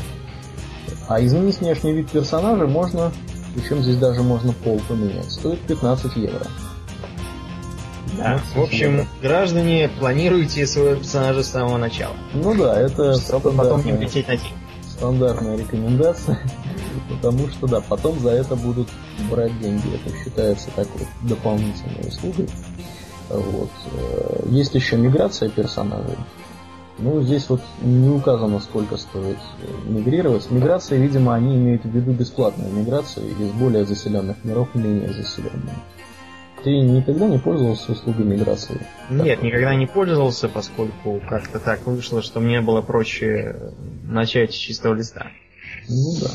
А изменить внешний вид персонажа можно, причем здесь даже можно пол поменять, стоит 15 евро. Да. В общем, граждане, планируйте своего персонажа с самого начала. Ну да, это чтобы потом не влететь на день. Стандартная рекомендация. *laughs* Потому что да, потом за это будут брать деньги. Это считается такой дополнительной услугой. Вот. Э, есть еще миграция персонажей. Ну, здесь вот не указано, сколько стоит э, мигрировать. Миграция, видимо, они имеют в виду бесплатную миграцию из более заселенных миров в менее заселенные. Ты никогда не пользовался услугой миграции? Нет, никогда не пользовался, поскольку как-то так вышло, что мне было проще начать с чистого листа. Ну да.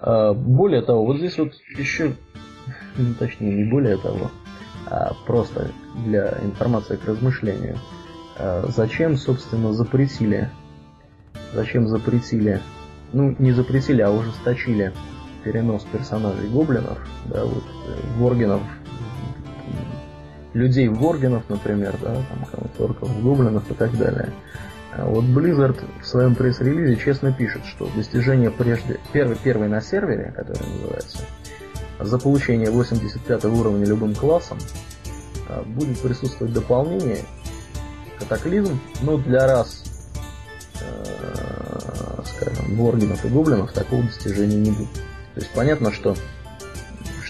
А, более того, вот здесь вот еще, ну, *laughs* точнее, не более того, а просто для информации к размышлению – Э, зачем, собственно, запретили, зачем запретили, ну, не запретили, а ужесточили перенос персонажей гоблинов, да, вот, э, воргенов, людей воргенов, например, да, там, орков, гоблинов и так далее. А вот Blizzard в своем пресс-релизе честно пишет, что достижение прежде, первый, первый на сервере, который называется, за получение 85 уровня любым классом, э, будет присутствовать дополнение, катаклизм, ну, для раз, э, скажем, воргинов и гоблинов такого достижения не будет. То есть понятно, что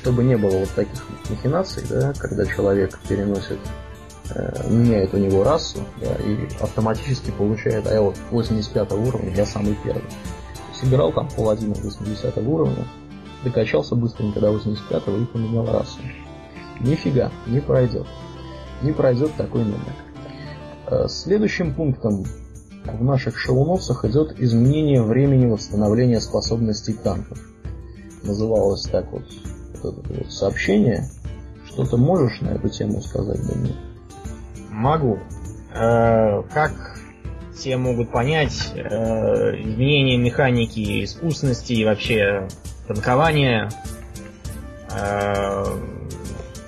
чтобы не было вот таких махинаций, да, когда человек переносит, э, меняет у него расу, да, и автоматически получает, а я вот 85 уровня, я самый первый. То есть играл там паладина 80 уровня, докачался быстренько до 85 и поменял расу. Нифига, не пройдет. Не пройдет такой номер. Э, следующим пунктом в наших шоу-нотсах идет изменение времени восстановления способностей танков. Называлось так вот, вот это вот сообщение. Что ты можешь на эту тему сказать, Данил? Могу. Э, как все могут понять, э, изменение механики искусности и вообще танкования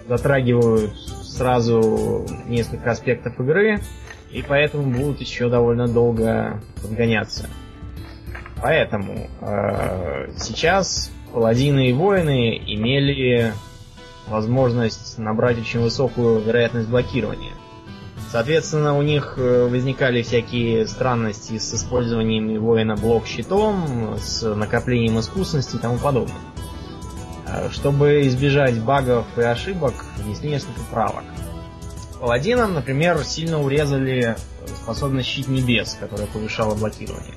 затрагивают сразу несколько аспектов игры, и поэтому будут еще довольно долго подгоняться. Поэтому э, сейчас паладины и воины имели возможность набрать очень высокую вероятность блокирования. Соответственно, у них э, возникали всякие странности с использованием воина блок-щитом, с накоплением искусности и тому подобное. Э, чтобы избежать багов и ошибок, внесли несколько правок. Паладинам, например, сильно урезали способность щит небес, которая повышала блокирование.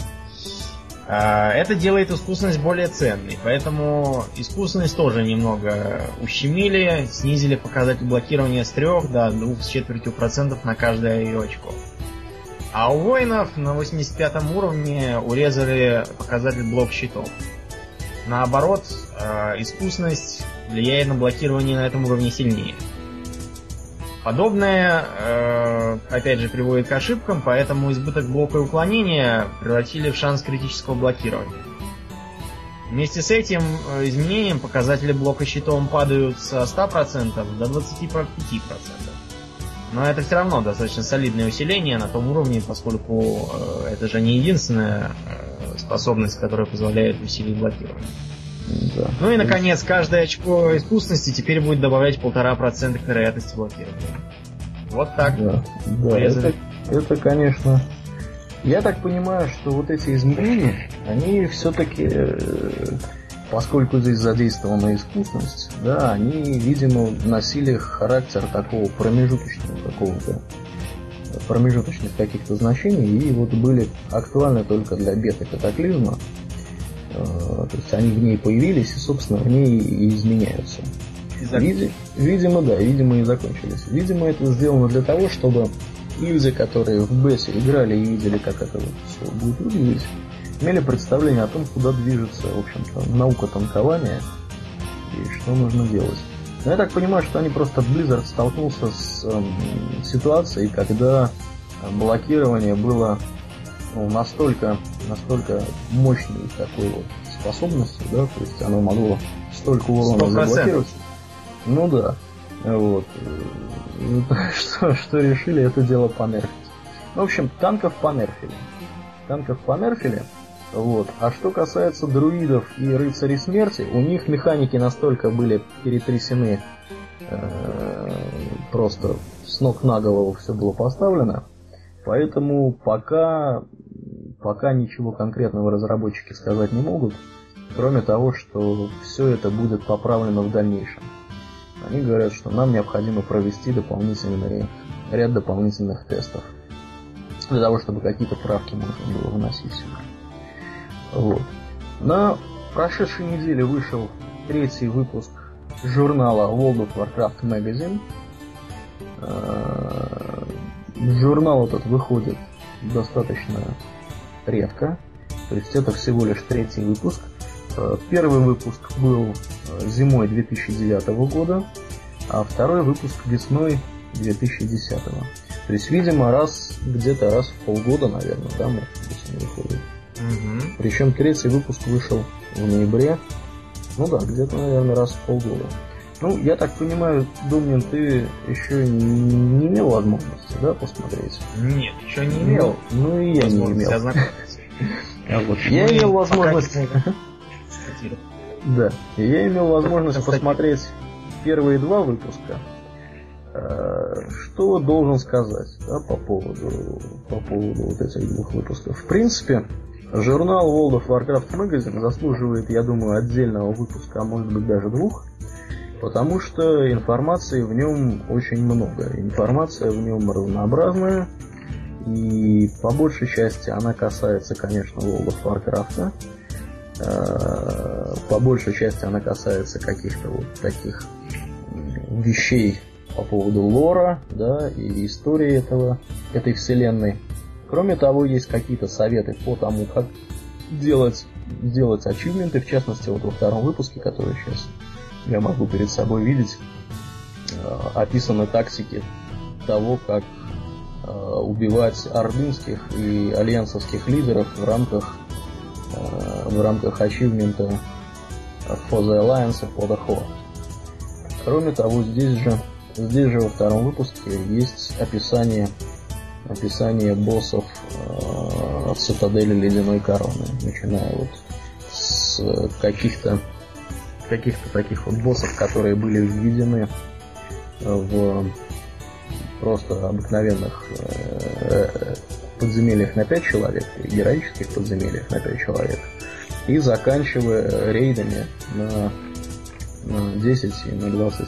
А, это делает искусственность более ценной, поэтому искусственность тоже немного ущемили, снизили показатель блокирования с 3 до 2 с четвертью процентов на каждое ее очко. А у воинов на 85 уровне урезали показатель блок щитов. Наоборот, а, искусственность влияет на блокирование на этом уровне сильнее. Подобное, э, опять же, приводит к ошибкам, поэтому избыток блока и уклонения превратили в шанс критического блокирования. Вместе с этим э, изменением показатели блока щитом падают со 100% до 25%. Но это все равно достаточно солидное усиление на том уровне, поскольку э, это же не единственная способность, которая позволяет усилить блокирование. Да. Ну и, наконец, каждое очко искусности теперь будет добавлять полтора процента к вероятности блокирования. Вот так. Да, да это, это, конечно... Я так понимаю, что вот эти изменения, они все-таки, э, поскольку здесь задействована искусственность, да, они, видимо, носили характер такого промежуточного какого-то промежуточных каких-то значений и вот были актуальны только для бета-катаклизма, Э, то есть они в ней появились и, собственно, в ней и изменяются. Види, видимо, да, видимо и закончились. Видимо, это сделано для того, чтобы люди, которые в бесе играли и видели, как это вот все будет выглядеть, имели представление о том, куда движется, в общем-то, наука танкования и что нужно делать. Но я так понимаю, что они просто Blizzard столкнулся с эм, ситуацией, когда блокирование было ну, настолько, настолько мощной такой вот способностью, да, то есть оно могло столько урона 100%. заблокировать. Ну да. Вот. *laughs* Что, что решили это дело понерфить. В общем, танков понерфили. Танков понерфили. Вот. А что касается друидов и рыцарей смерти, у них механики настолько были перетрясены, э, просто с ног на голову все было поставлено. Поэтому пока, пока ничего конкретного разработчики сказать не могут, кроме того, что все это будет поправлено в дальнейшем. Они говорят, что нам необходимо провести дополнительные, ряд дополнительных тестов для того, чтобы какие-то правки можно было вносить. Вот. На прошедшей неделе вышел третий выпуск журнала World of Warcraft Magazine. Э, журнал этот выходит достаточно редко. То есть это всего лишь третий выпуск. Э, первый выпуск был э, зимой 2009 года, а второй выпуск весной 2010. То есть, видимо, раз где-то раз в полгода, наверное, да, может быть, он выходит. Угу. Причем третий выпуск вышел в ноябре. Ну да, где-то, наверное, раз в полгода. Ну, я так понимаю, Думнин, ты еще не имел возможности, да, посмотреть? Нет, еще не имел. Ну, ну и я не имел. *laughs* Я имел возможность... Да, я имел возможность посмотреть первые два выпуска. Э, что должен сказать да, по поводу по поводу вот этих двух выпусков? В принципе, журнал World of Warcraft Magazine заслуживает, я думаю, отдельного выпуска, а может быть даже двух. Потому что информации в нем очень много. Информация в нем разнообразная. И по большей части она касается, конечно, World of Warcraft. Э, по большей части она касается каких-то вот таких вещей по поводу лора, да, и истории этого, этой вселенной. Кроме того, есть какие-то советы по тому, как делать, делать ачивменты, в частности, вот во втором выпуске, который сейчас я могу перед собой видеть, э, описаны тактики того, как э, убивать ордынских и альянсовских лидеров в рамках э, в рамках ачивмента For the Alliance of the Horde. Кроме того, здесь же, здесь же во втором выпуске есть описание описание боссов э, цитадели Ледяной Короны, начиная вот с каких-то каких-то таких вот боссов, которые были введены в просто обыкновенных э, подземельях на 5 человек и героических подземельях на 5 человек. И заканчивая рейдами на, на 10 и на 20,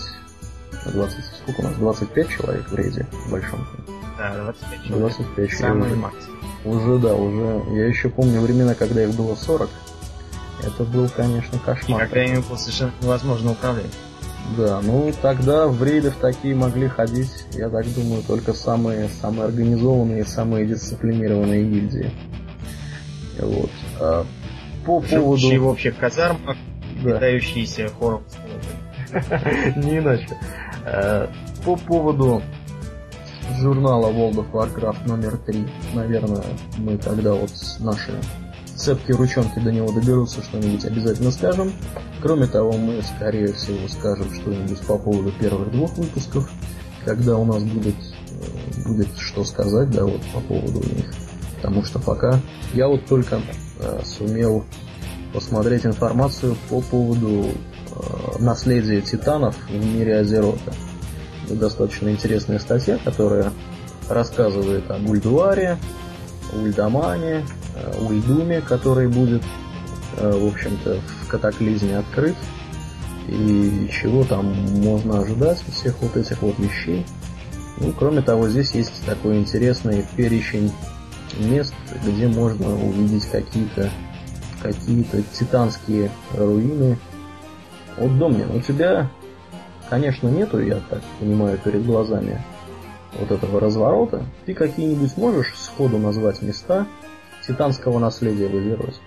на 20, сколько у нас, 25 человек в рейде в большом. Да, 25 человек. 25 человек. Самый максимум. Уже, да, уже. Я еще помню времена, когда их было 40. Это был, конечно, кошмар. И когда ими было совершенно невозможно управлять. Да, ну тогда в рейдов такие могли ходить, я так думаю, только самые, самые организованные, самые дисциплинированные гильдии. Вот. А по поводу... в общих казармах, да. питающиеся хором *laughs* Не иначе. А, по поводу журнала World of Warcraft номер 3, наверное, мы тогда вот наши цепкие ручонки до него доберутся, что-нибудь обязательно скажем. Кроме того, мы, скорее всего, скажем что-нибудь по поводу первых двух выпусков, когда у нас будет, э, будет что сказать, да, вот по поводу них. Потому что пока я вот только э, сумел посмотреть информацию по поводу э, наследия титанов в мире Азерота. Это достаточно интересная статья, которая рассказывает о Гульдуаре, Ульдамане, Э, Уйдуме, который будет, э, в общем-то, в катаклизме открыт. И чего там можно ожидать от всех вот этих вот вещей. Ну, кроме того, здесь есть такой интересный перечень мест, где можно увидеть какие-то какие-то титанские руины. Вот, Домнин, у тебя, конечно, нету, я так понимаю, перед глазами вот этого разворота. Ты какие-нибудь можешь сходу назвать места, титанского наследия в Изеросе.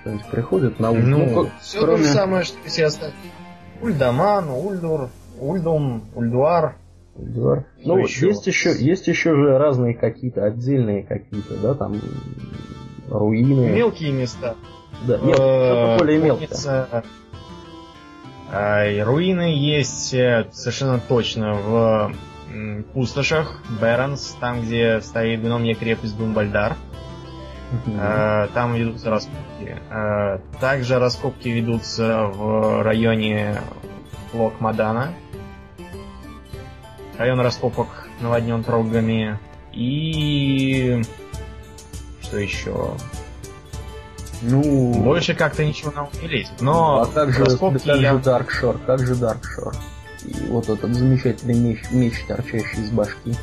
Что-нибудь приходит на ум. Ну, ну все кроме... то же самое, что все остальные. Ульдаман, Ульдур, Ульдум, Ульдуар. Ульдуар. Ну, еще? есть еще, есть еще же разные какие-то отдельные какие-то, да, там руины. Мелкие места. Да, нет, что более мелкое. Руины есть э, совершенно точно в пустошах, Беронс, там, где стоит гномья крепость Думбальдар. Э, там ведутся раскопки. Э, также раскопки ведутся в районе Лок-Мадана. район раскопок наводнен трогами. И что еще? Ну, Больше как-то ничего нам не лезет. Но а как же, раскопки как я- же Dark Shore, как же Dark Shore? И вот этот замечательный меч, меч торчащий из башки.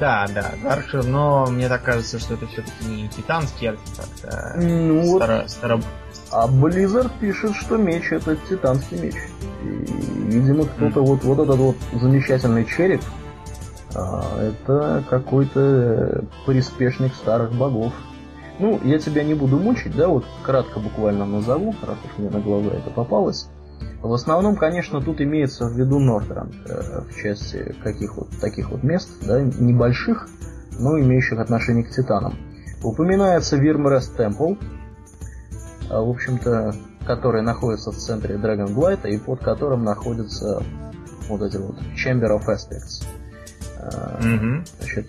Да, да, Даркшир, но мне так кажется, что это все-таки не титанский артефакт, а Ну вот, старо- старо- а Blizzard пишет, что меч это титанский меч. И, видимо, кто-то вот, вот этот вот замечательный череп, а, это какой-то приспешник старых богов. Ну, я тебя не буду мучить, да, вот кратко буквально назову, раз уж мне на глаза это попалось. В основном, конечно, тут имеется в виду Нордранд э, в части каких вот таких вот мест, да, небольших, но имеющих отношение к титанам. Упоминается Вирмрест Темпл, а, в общем-то, который находится в центре Dragonblight и под которым находятся вот эти вот Chamber of Aspects. Мгм. Значит,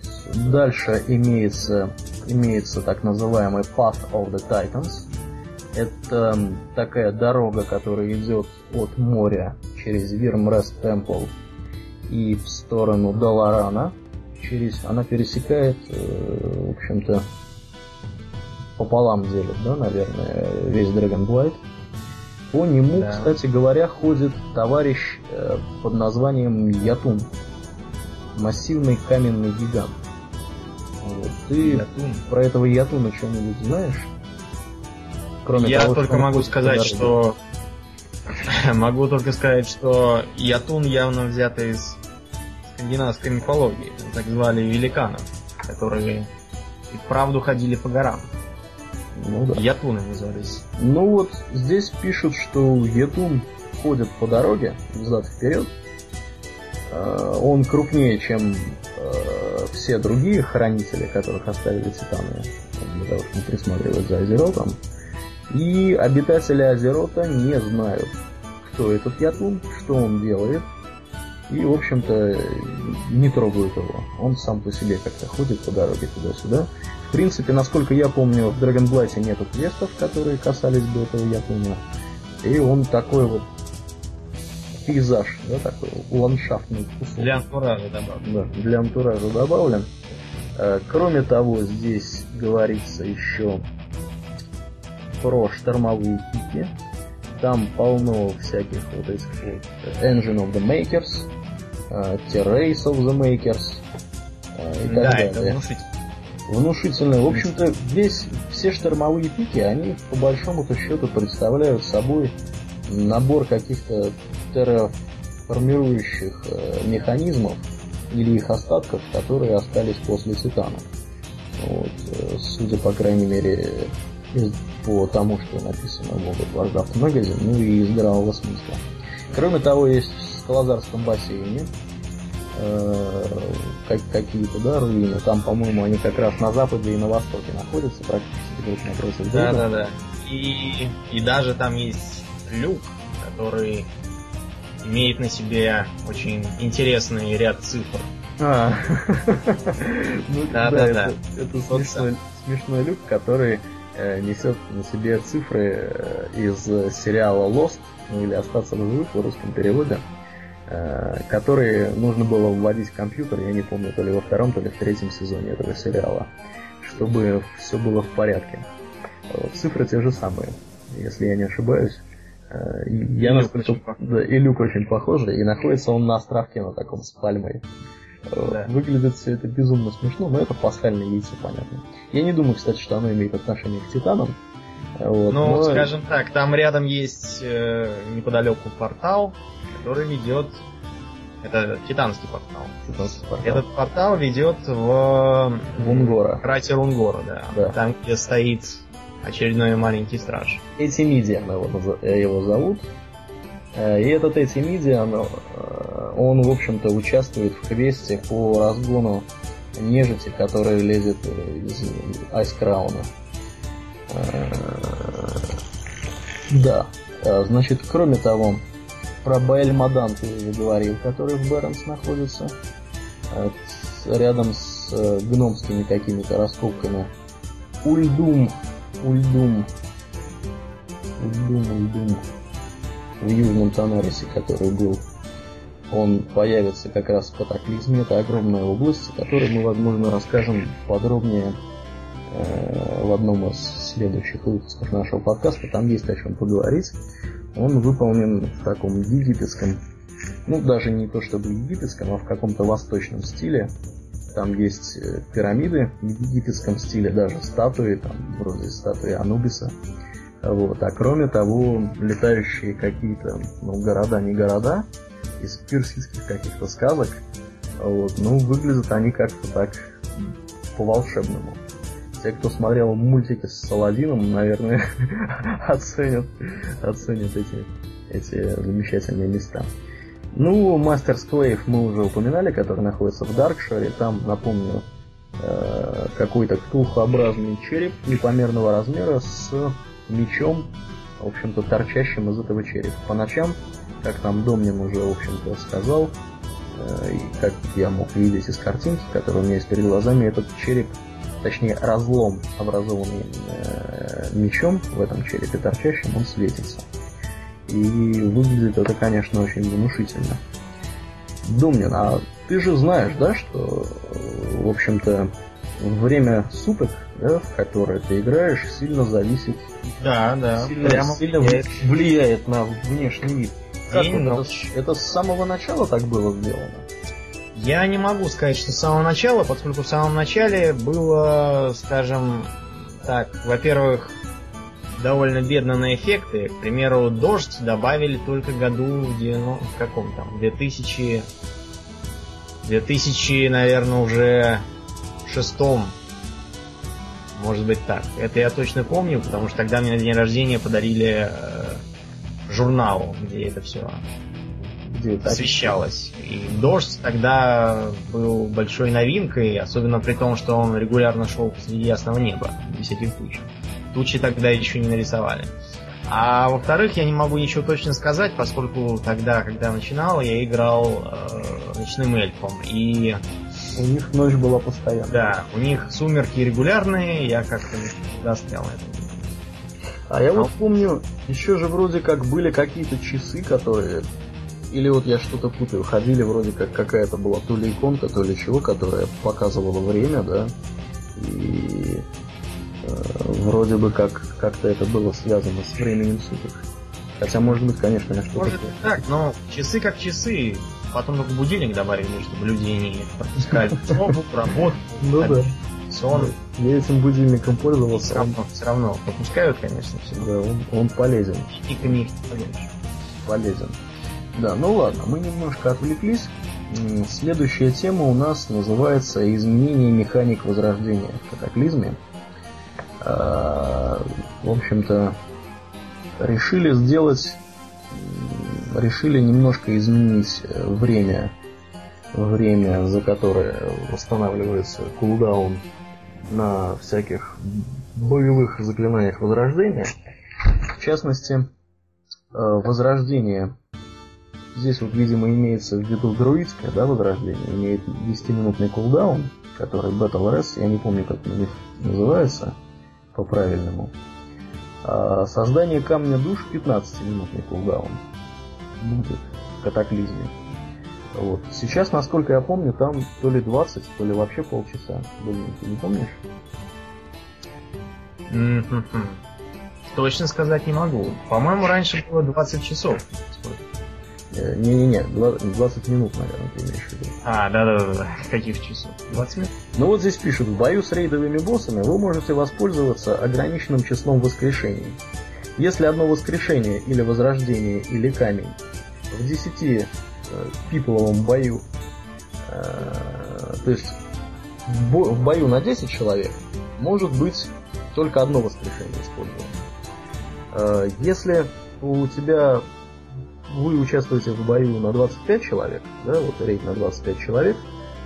дальше имеется, имеется так называемый Path of the Titans. Это такая дорога, которая идет от моря через Вирмрест Темпл и в сторону Даларана. Через, она пересекает, э, в общем-то, пополам делит, да, наверное, весь Dragonblight. По нему, Да. кстати говоря, ходит товарищ э, под названием Ятун. Массивный каменный гигант. Вот. Ты Ятун. про этого Ятуна что-нибудь знаешь? Кроме Я того, только он могу сказать, что... *laughs* *laughs* Могу только сказать, что Ятун явно взят из скандинавской мифологии. Так звали великанов, которые и вправду ходили по горам. Ну да. Ятуны назывались. Ну вот здесь пишут, что Ятун ходит по дороге взад вперед. Э, Он крупнее, чем э, все другие хранители, которых оставили титаны того, чтобы присматривать за Азеротом. И обитатели Азерота не знают, кто этот Ятун, что он делает. И, в общем-то, не трогают его. Он сам по себе как-то ходит по дороге туда-сюда. В принципе, насколько я помню, в Dragonblight нету квестов, которые касались бы этого Ятуна. И он такой вот пейзаж, да, такой ландшафтный кусок. Для антуража добавлю. Да, для антуража добавлен. Э, Кроме того, здесь говорится еще про штормовые пики. Там полно всяких вот этих вот Engine of the Makers, э, Terrace of the Makers э, и так Да, далее. это внушительно. Внушительно. В общем-то, весь, все штормовые пики, они по большому-то счету представляют собой набор каких-то терраформирующих э, механизмов или их остатков, которые остались после Титана. Вот, судя, по крайней мере, по тому, что написано в World of Warcraft Magazine, ну и здравого смысла. Кроме того, есть в Скалозарском бассейне э, как- какие-то, да, руины. Там, по-моему, они как раз на западе и на востоке находятся, практически друг напротив Да, друга. да, да. И, и даже там есть люк, который имеет на себе очень интересный ряд цифр. А, *laughs* ну Да, да, да, это, да. смешной, смешной люк, который несет на себе цифры э, из э, сериала Lost, или Остаться в живых в русском переводе, э, которые нужно было вводить в компьютер, я не помню, то ли во втором, то ли в третьем сезоне этого сериала, чтобы все было в порядке. Цифры те же самые, если я не ошибаюсь. Э, и Я люк насколько... очень. Да, и люк очень похожий, и находится он на островке на таком с пальмой. Э, Да. Выглядит все это безумно смешно, но это пасхальное яйцо, понятно. Я не думаю, кстати, что оно имеет отношение к Титанам. Э, Вот, ну, но- скажем так, там рядом есть э, неподалеку портал, который ведет. Это титанский портал. Титанский портал. Этот портал ведет в В Унгора. Кратер Унгора, да. Да. Там, где стоит очередной маленький страж. Этимидиан его, наза- э, его зовут. Э, И этот Этимидиан, э, он, в общем-то, участвует в квесте по разгону нежити, которая лезет э, из Айскрауна. Да. Э, Значит, кроме того, про Баэль Мадан ты уже говорил, который в Бернс находится. Рядом с гномскими какими-то раскопками. Ульдум. Ульдум. Ульдум, Ульдум. В Южном Танарисе, который был. Он появится как раз в катаклизме. Это огромная область, о которой мы, возможно, расскажем подробнее э, в одном из следующих выпусков нашего подкаста. Там есть о чем поговорить. Он выполнен в таком египетском, ну даже не то чтобы египетском, а в каком-то восточном стиле. Там есть э, пирамиды в египетском стиле, даже статуи, там вроде статуи Анубиса. Вот. А кроме того, летающие какие-то ну, города, не города, из персидских каких-то сказок, вот, ну, выглядят они как-то так по-волшебному. Те, кто смотрел мультики с Саладином, наверное, *laughs* оценят, оценят эти, эти замечательные места. Ну, Мастер Склейв мы уже упоминали, который находится в Даркшире. Там, напомню, э, какой-то ктулхообразный череп непомерного размера с мечом, в общем-то, торчащим из этого черепа. По ночам, как там Домнин уже, в общем-то, сказал, э, и как я мог видеть из картинки, которая у меня есть перед глазами, этот череп, точнее разлом, образованный э, мечом в этом черепе торчащим, он светится. И выглядит это, конечно, очень внушительно. Домнин, а ты же знаешь, да, что, в общем-то, время суток, да, в которое ты играешь, сильно зависит да, да. Сильно, Прямо сильно влияет. влияет на внешний вид. Как это, это с самого начала так было сделано? Я не могу сказать, что с самого начала, поскольку в самом начале было, скажем так, во-первых, довольно бедно на эффекты. К примеру, дождь добавили только году в 90, в каком там, 2000, 2000, наверное, уже шестом может быть так. Это я точно помню, потому что тогда мне на день рождения подарили э, журнал, где это все где освещалось. И дождь тогда был большой новинкой, особенно при том, что он регулярно шел посреди ясного неба, без этих туч. Тучи тогда еще не нарисовали. А во-вторых, я не могу ничего точно сказать, поскольку тогда, когда начинал, я играл э, ночным эльфом. И у них ночь была постоянно. Да, у них сумерки регулярные, я как-то не застрял на этом. А я вот помню, еще же вроде как были какие-то часы, которые... Или вот я что-то путаю, ходили вроде как какая-то была то ли иконка, то ли чего, которая показывала время, да, и э, вроде бы как как-то это было связано с временем суток. Хотя, может быть, конечно, я что-то... Может, так, но часы как часы. Потом только будильник добавили, чтобы люди не пропускали *laughs* учебу, работу, ну сон. Я этим будильником пользовался. Все равно, все равно пропускают, конечно, все. Да, он, он полезен. Никакими Полезен. Да, ну ладно, мы немножко отвлеклись. Следующая тема у нас называется «Изменение механик возрождения в катаклизме». А, в общем-то, решили сделать решили немножко изменить э, время, время, за которое восстанавливается кулдаун на всяких боевых заклинаниях возрождения. В частности, э, возрождение здесь вот, видимо, имеется в виду друидское, да, возрождение, имеет 10-минутный кулдаун, который Battle Rest, я не помню, как у них называется по-правильному. А создание камня душ 15-минутный кулдаун будет в катаклизме. Вот. Сейчас, насколько я помню, там то ли 20, то ли вообще полчаса. Блин, ты не помнишь? Точно сказать не могу. По-моему, раньше было 20 часов. Э, не-не-не, 20 минут, наверное, ты имеешь в виду. А, да-да-да, каких часов? 20 минут? Ну вот здесь пишут, в бою с рейдовыми боссами вы можете воспользоваться ограниченным числом воскрешений. Если одно воскрешение или возрождение или камень в 10 э, пипловом бою, э, то есть в, бо, в бою на 10 человек может быть только одно воскрешение использовано. Э, если у тебя вы участвуете в бою на 25 человек, да, вот рейд на 25 человек,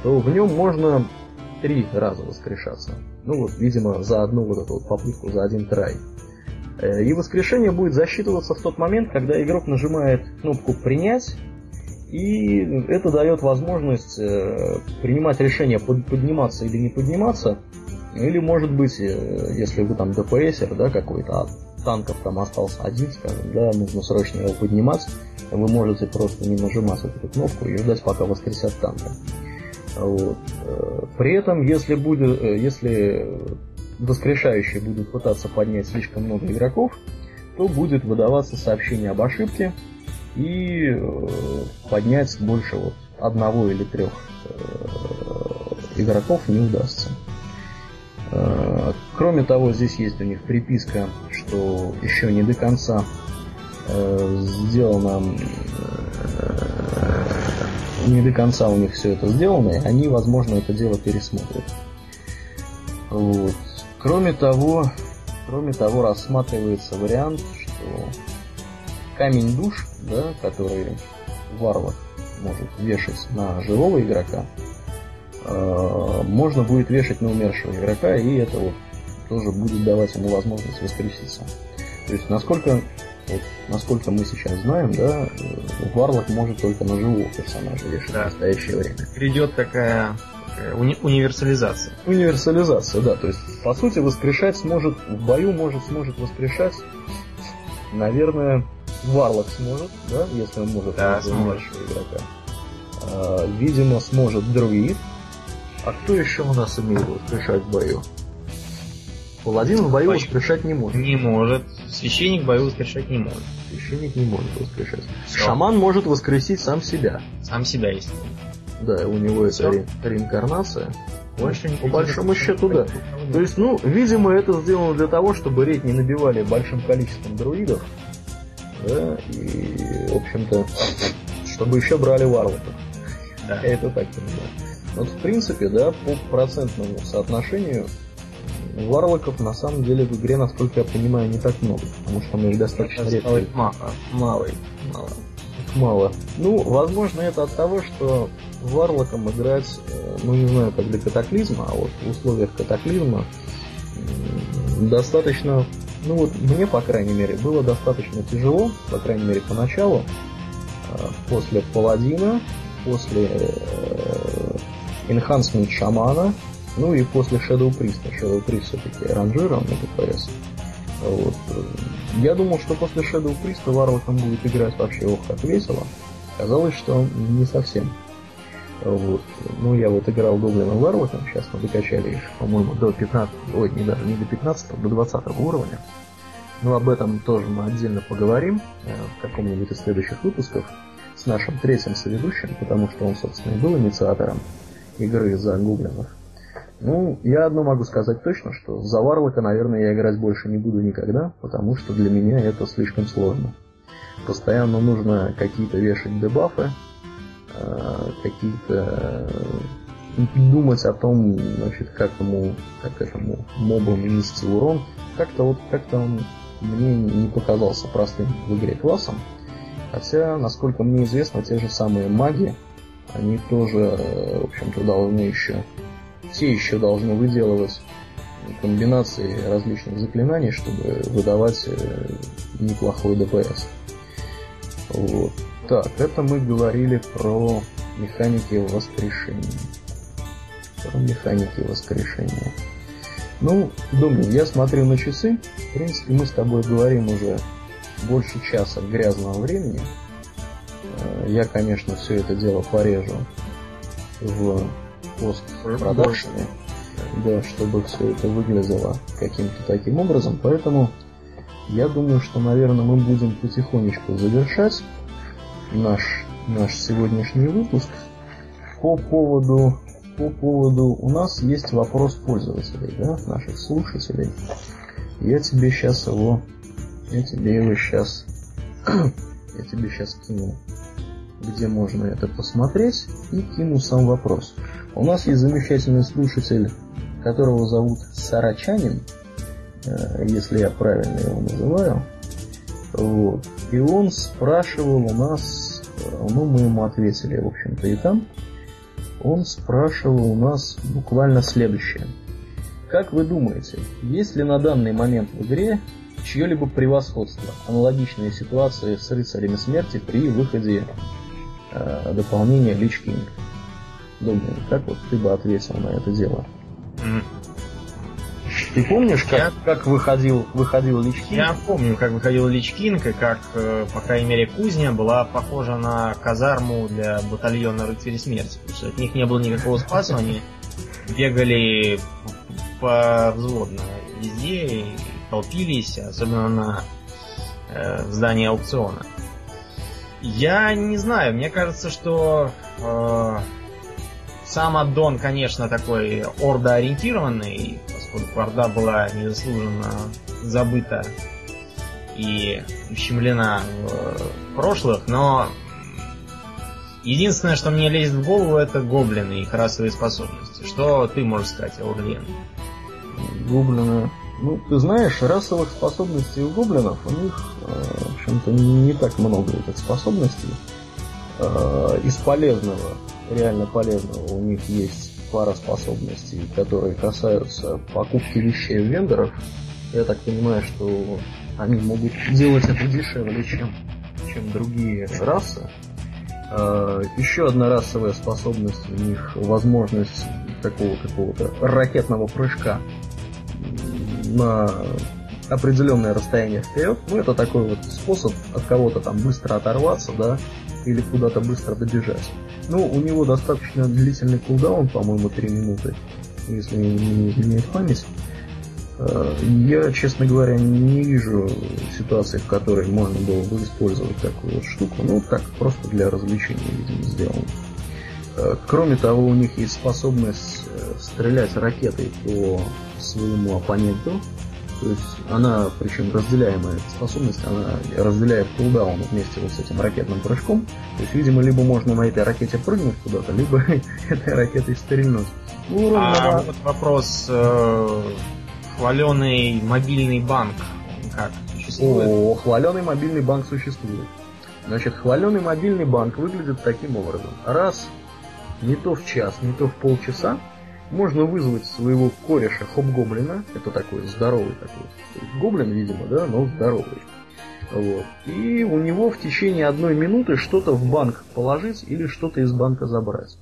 то в нем можно три раза воскрешаться. Ну вот, видимо, за одну вот эту вот попытку, за один трай. Э, и воскрешение будет засчитываться в тот момент, когда игрок нажимает кнопку «Принять», и это дает возможность э, принимать решение подниматься или не подниматься, или может быть, э, если вы там ДПСер да, какой-то, а танков там остался один, скажем, да, нужно срочно его поднимать, вы можете просто не нажимать эту кнопку и ждать, пока воскресят танка. Вот. При этом, если будет, если воскрешающий будет пытаться поднять слишком много игроков, то будет выдаваться сообщение об ошибке и э, поднять больше вот одного или трех игроков не удастся. Кроме того, здесь есть у них приписка, что еще не до конца сделано не до конца у них все это сделано, и они, возможно, это дело пересмотрят. Вот. Кроме того, кроме того, рассматривается вариант, что камень душ, да, который варвар может вешать на живого игрока, э, можно будет вешать на умершего игрока, и это вот тоже будет давать ему возможность воскреситься. То есть, насколько вот, насколько мы сейчас знаем, да, Варлок может только на живого персонажа вешать да. в настоящее время. Придет такая уни- универсализация. Универсализация, да. То есть, по сути, воскрешать сможет, в бою может, сможет воскрешать, наверное, Варлок сможет, да, если он может да, сможет. игрока. А, видимо, сможет друид. А кто еще у нас умеет воскрешать в бою? Паладин в бою воскрешать не может. Не может. Священник в бою воскрешать не может. Священник не может воскрешать. Все. Шаман может воскресить сам себя. Сам себя, если. Да, у него это ре- реинкарнация. Больше по большому счету, да. То есть, ну, видимо, это сделано для того, чтобы рейд не набивали большим количеством друидов. Да, и, в общем-то, чтобы еще брали варлоков. Да. Я это так понимаю. Вот, в принципе, да, по процентному соотношению Варлоков на самом деле в игре, насколько я понимаю, не так много, потому что мы их достаточно редко. Мало, мало, мало. Мало. Ну, возможно, это от того, что Варлоком играть, э, ну не знаю, как для катаклизма, а вот в условиях катаклизма достаточно, ну вот мне, по крайней мере, было достаточно тяжело, по крайней мере, поначалу, э, после Паладина, после Enhancement Шамана, ну и после Shadow Priest. Shadow Priest все-таки ранжированный КПС. Вот. Я думал, что после Shadow Priest Варлоком будет играть вообще ох как весело. Казалось, что не совсем. Вот. Ну, я вот играл Гоблином Варлоком, сейчас мы докачали их, по-моему, до 15, ой, не даже не до 15, до 20 уровня. Но об этом тоже мы отдельно поговорим э, в каком-нибудь из следующих выпусков с нашим третьим соведущим, потому что он, собственно, и был инициатором игры за гоблинов. Ну, я одно могу сказать точно, что за Варлока, наверное, я играть больше не буду никогда, потому что для меня это слишком сложно. Постоянно нужно какие-то вешать дебафы, э, какие-то э, думать о том, значит, как ему, как этому мобу нанести урон. Как-то вот, как-то он мне не показался простым в игре классом. Хотя, насколько мне известно, те же самые маги, они тоже, э, в общем-то, должны еще все еще должны выделывать комбинации различных заклинаний, чтобы выдавать неплохой ДПС. Вот. Так, это мы говорили про механики воскрешения. Про механики воскрешения. Ну, думаю, я смотрю на часы. В принципе, мы с тобой говорим уже больше часа грязного времени. Э, я, конечно, все это дело порежу в постпродакшене, да, чтобы все это выглядело каким-то таким образом. Поэтому я думаю, что, наверное, мы будем потихонечку завершать наш, наш сегодняшний выпуск. По поводу, по поводу... У нас есть вопрос пользователей, да, наших слушателей. Я тебе сейчас его... Я тебе его сейчас... *clears throat* я тебе сейчас кину, где можно это посмотреть, и кину сам вопрос. У нас есть замечательный слушатель, которого зовут Сарачанин, э, если я правильно его называю. Вот. И он спрашивал у нас, э, ну мы ему ответили, в общем-то, и там. Он спрашивал у нас буквально следующее. Как вы думаете, есть ли на данный момент в игре чье-либо превосходство, аналогичные ситуации с рыцарями смерти при выходе э, дополнения Lich King? Думаю, как вот ты бы ответил на это дело? Ты помнишь, как, я... как выходил, выходил Личкинг? Я помню, как выходил Личкинг, и как, э, по крайней мере, кузня была похожа на казарму для батальона рыцарей смерти. Потому что от них не было никакого спаса, они бегали по взводно везде и толпились, особенно на э, здании аукциона. Я не знаю, мне кажется, что э, сам аддон, конечно, такой ордоориентированный, поскольку Орда была незаслуженно забыта и ущемлена в прошлых, но единственное, что мне лезет в голову, это гоблины и их расовые способности. Что ты можешь сказать о Орлен? Гоблины... Ну, ты знаешь, расовых способностей у гоблинов, у них, э, в общем-то, не так много этих способностей. Э, из полезного, реально полезного, у них есть пара способностей, которые касаются покупки вещей у вендоров. Я так понимаю, что они могут делать это дешевле, чем, чем другие расы. А, еще одна расовая способность у них возможность такого какого-то ракетного прыжка на определенное расстояние вперед. Ну, это такой вот способ от кого-то там быстро оторваться, да, или куда-то быстро добежать. Ну, у него достаточно длительный кулдаун, по-моему, 3 минуты, если не изменяет память. Э, я, честно говоря, не вижу ситуации, в которой можно было бы использовать такую вот штуку. Ну, так, просто для развлечения, видимо, сделано. Э, кроме того, у них есть способность э, стрелять ракетой по своему оппоненту, то есть она, причем разделяемая способность, она разделяет кулдаун вместе вот с этим ракетным прыжком. То есть, видимо, либо можно на этой ракете прыгнуть куда-то, либо *laughs* этой ракетой стрельнуть. Ну, а вот вопрос, э, хваленый мобильный банк, как существует? О, хваленый мобильный банк существует. Значит, хваленый мобильный банк выглядит таким образом. Раз, не то в час, не то в полчаса, можно вызвать своего кореша Хоб-Гоблина, это такой здоровый такой, гоблин, видимо, да, но здоровый. Вот. И у него в течение одной минуты что-то в банк положить или что-то из банка забрать.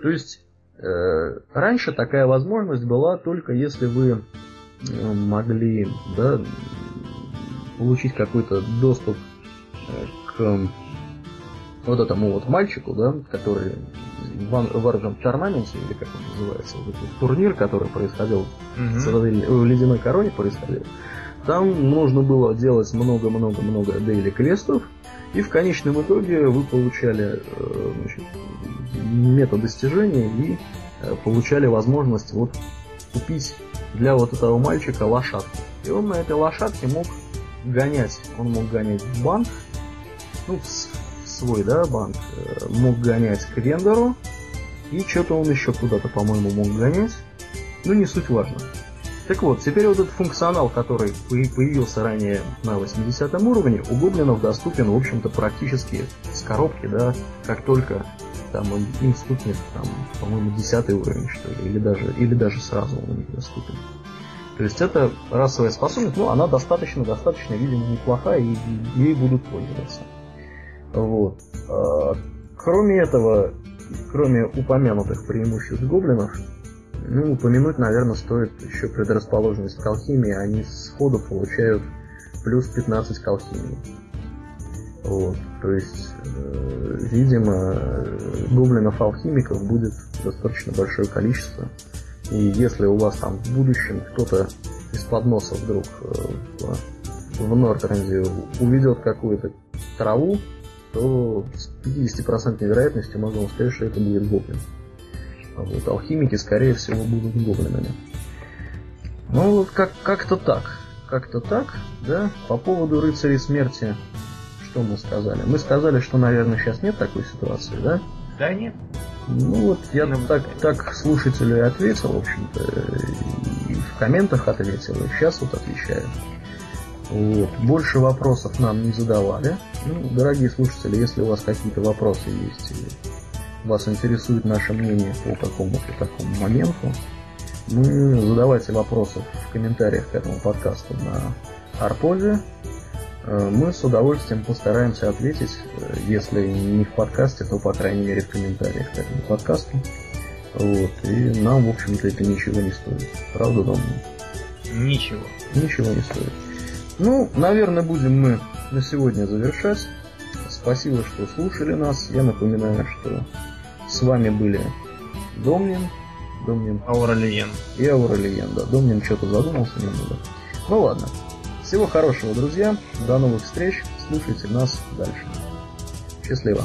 То есть э, раньше такая возможность была только если вы э, могли да, получить какой-то доступ э, к вот этому вот мальчику, да, который в этом торнаменте, или как он называется, вот этот турнир, который происходил mm-hmm. в Ледяной Короне происходил, там нужно было делать много-много-много дейли квестов, и в конечном итоге вы получали э, значит, метод достижения и э, получали возможность вот купить для вот этого мальчика лошадку. И он на этой лошадке мог гонять, он мог гонять в банк, ну, в свой, да, банк, э, мог гонять к вендору, и что-то он еще куда-то, по-моему, мог гонять. Ну, не суть важно. Так вот, теперь вот этот функционал, который появился ранее на 80 уровне, у гоблинов доступен, в общем-то, практически с коробки, да, как только там им, им стукнет, там, по-моему, 10 уровень, что ли, или даже, или даже сразу он них доступен. То есть это расовая способность, ну, она достаточно, достаточно, видимо, неплохая, и ей будут пользоваться. Вот. А, кроме этого, кроме упомянутых преимуществ гоблинов, ну, упомянуть, наверное, стоит еще предрасположенность к алхимии. Они сходу получают плюс 15 к алхимии. Вот, то есть, э, видимо, гоблинов-алхимиков будет достаточно большое количество. И если у вас там в будущем кто-то из подноса вдруг э, в, в Нортренде увидел какую-то траву, то с 50% вероятностью вам сказать, что это будет гоблин. А вот алхимики, скорее всего, будут гоблинами. Ну, вот как- как-то так. Как-то так, да. По поводу рыцарей смерти, что мы сказали? Мы сказали, что, наверное, сейчас нет такой ситуации, да? Да нет. Ну вот я ну, так, так слушателю и ответил, в общем-то, и в комментах ответил, и сейчас вот отвечаю. Вот. Больше вопросов нам не задавали. Ну, дорогие слушатели, если у вас какие-то вопросы есть, или вас интересует наше мнение по какому-то такому моменту, ну, задавайте вопросы в комментариях к этому подкасту на Арпозе. Э, мы с удовольствием постараемся ответить, э, если не в подкасте, то, по крайней мере, в комментариях к этому подкасту. Вот. И нам, в общем-то, это ничего не стоит. Правда, думаю? Ничего. Ничего не стоит. Ну, наверное, будем мы на сегодня завершать. Спасибо, что слушали нас. Я напоминаю, что с вами были Домнин, Домнин. Ауралиен. И Ауралиен, да. Домнин что-то задумался немного. Ну ладно. Всего хорошего, друзья. До новых встреч. Слушайте нас дальше. Счастливо.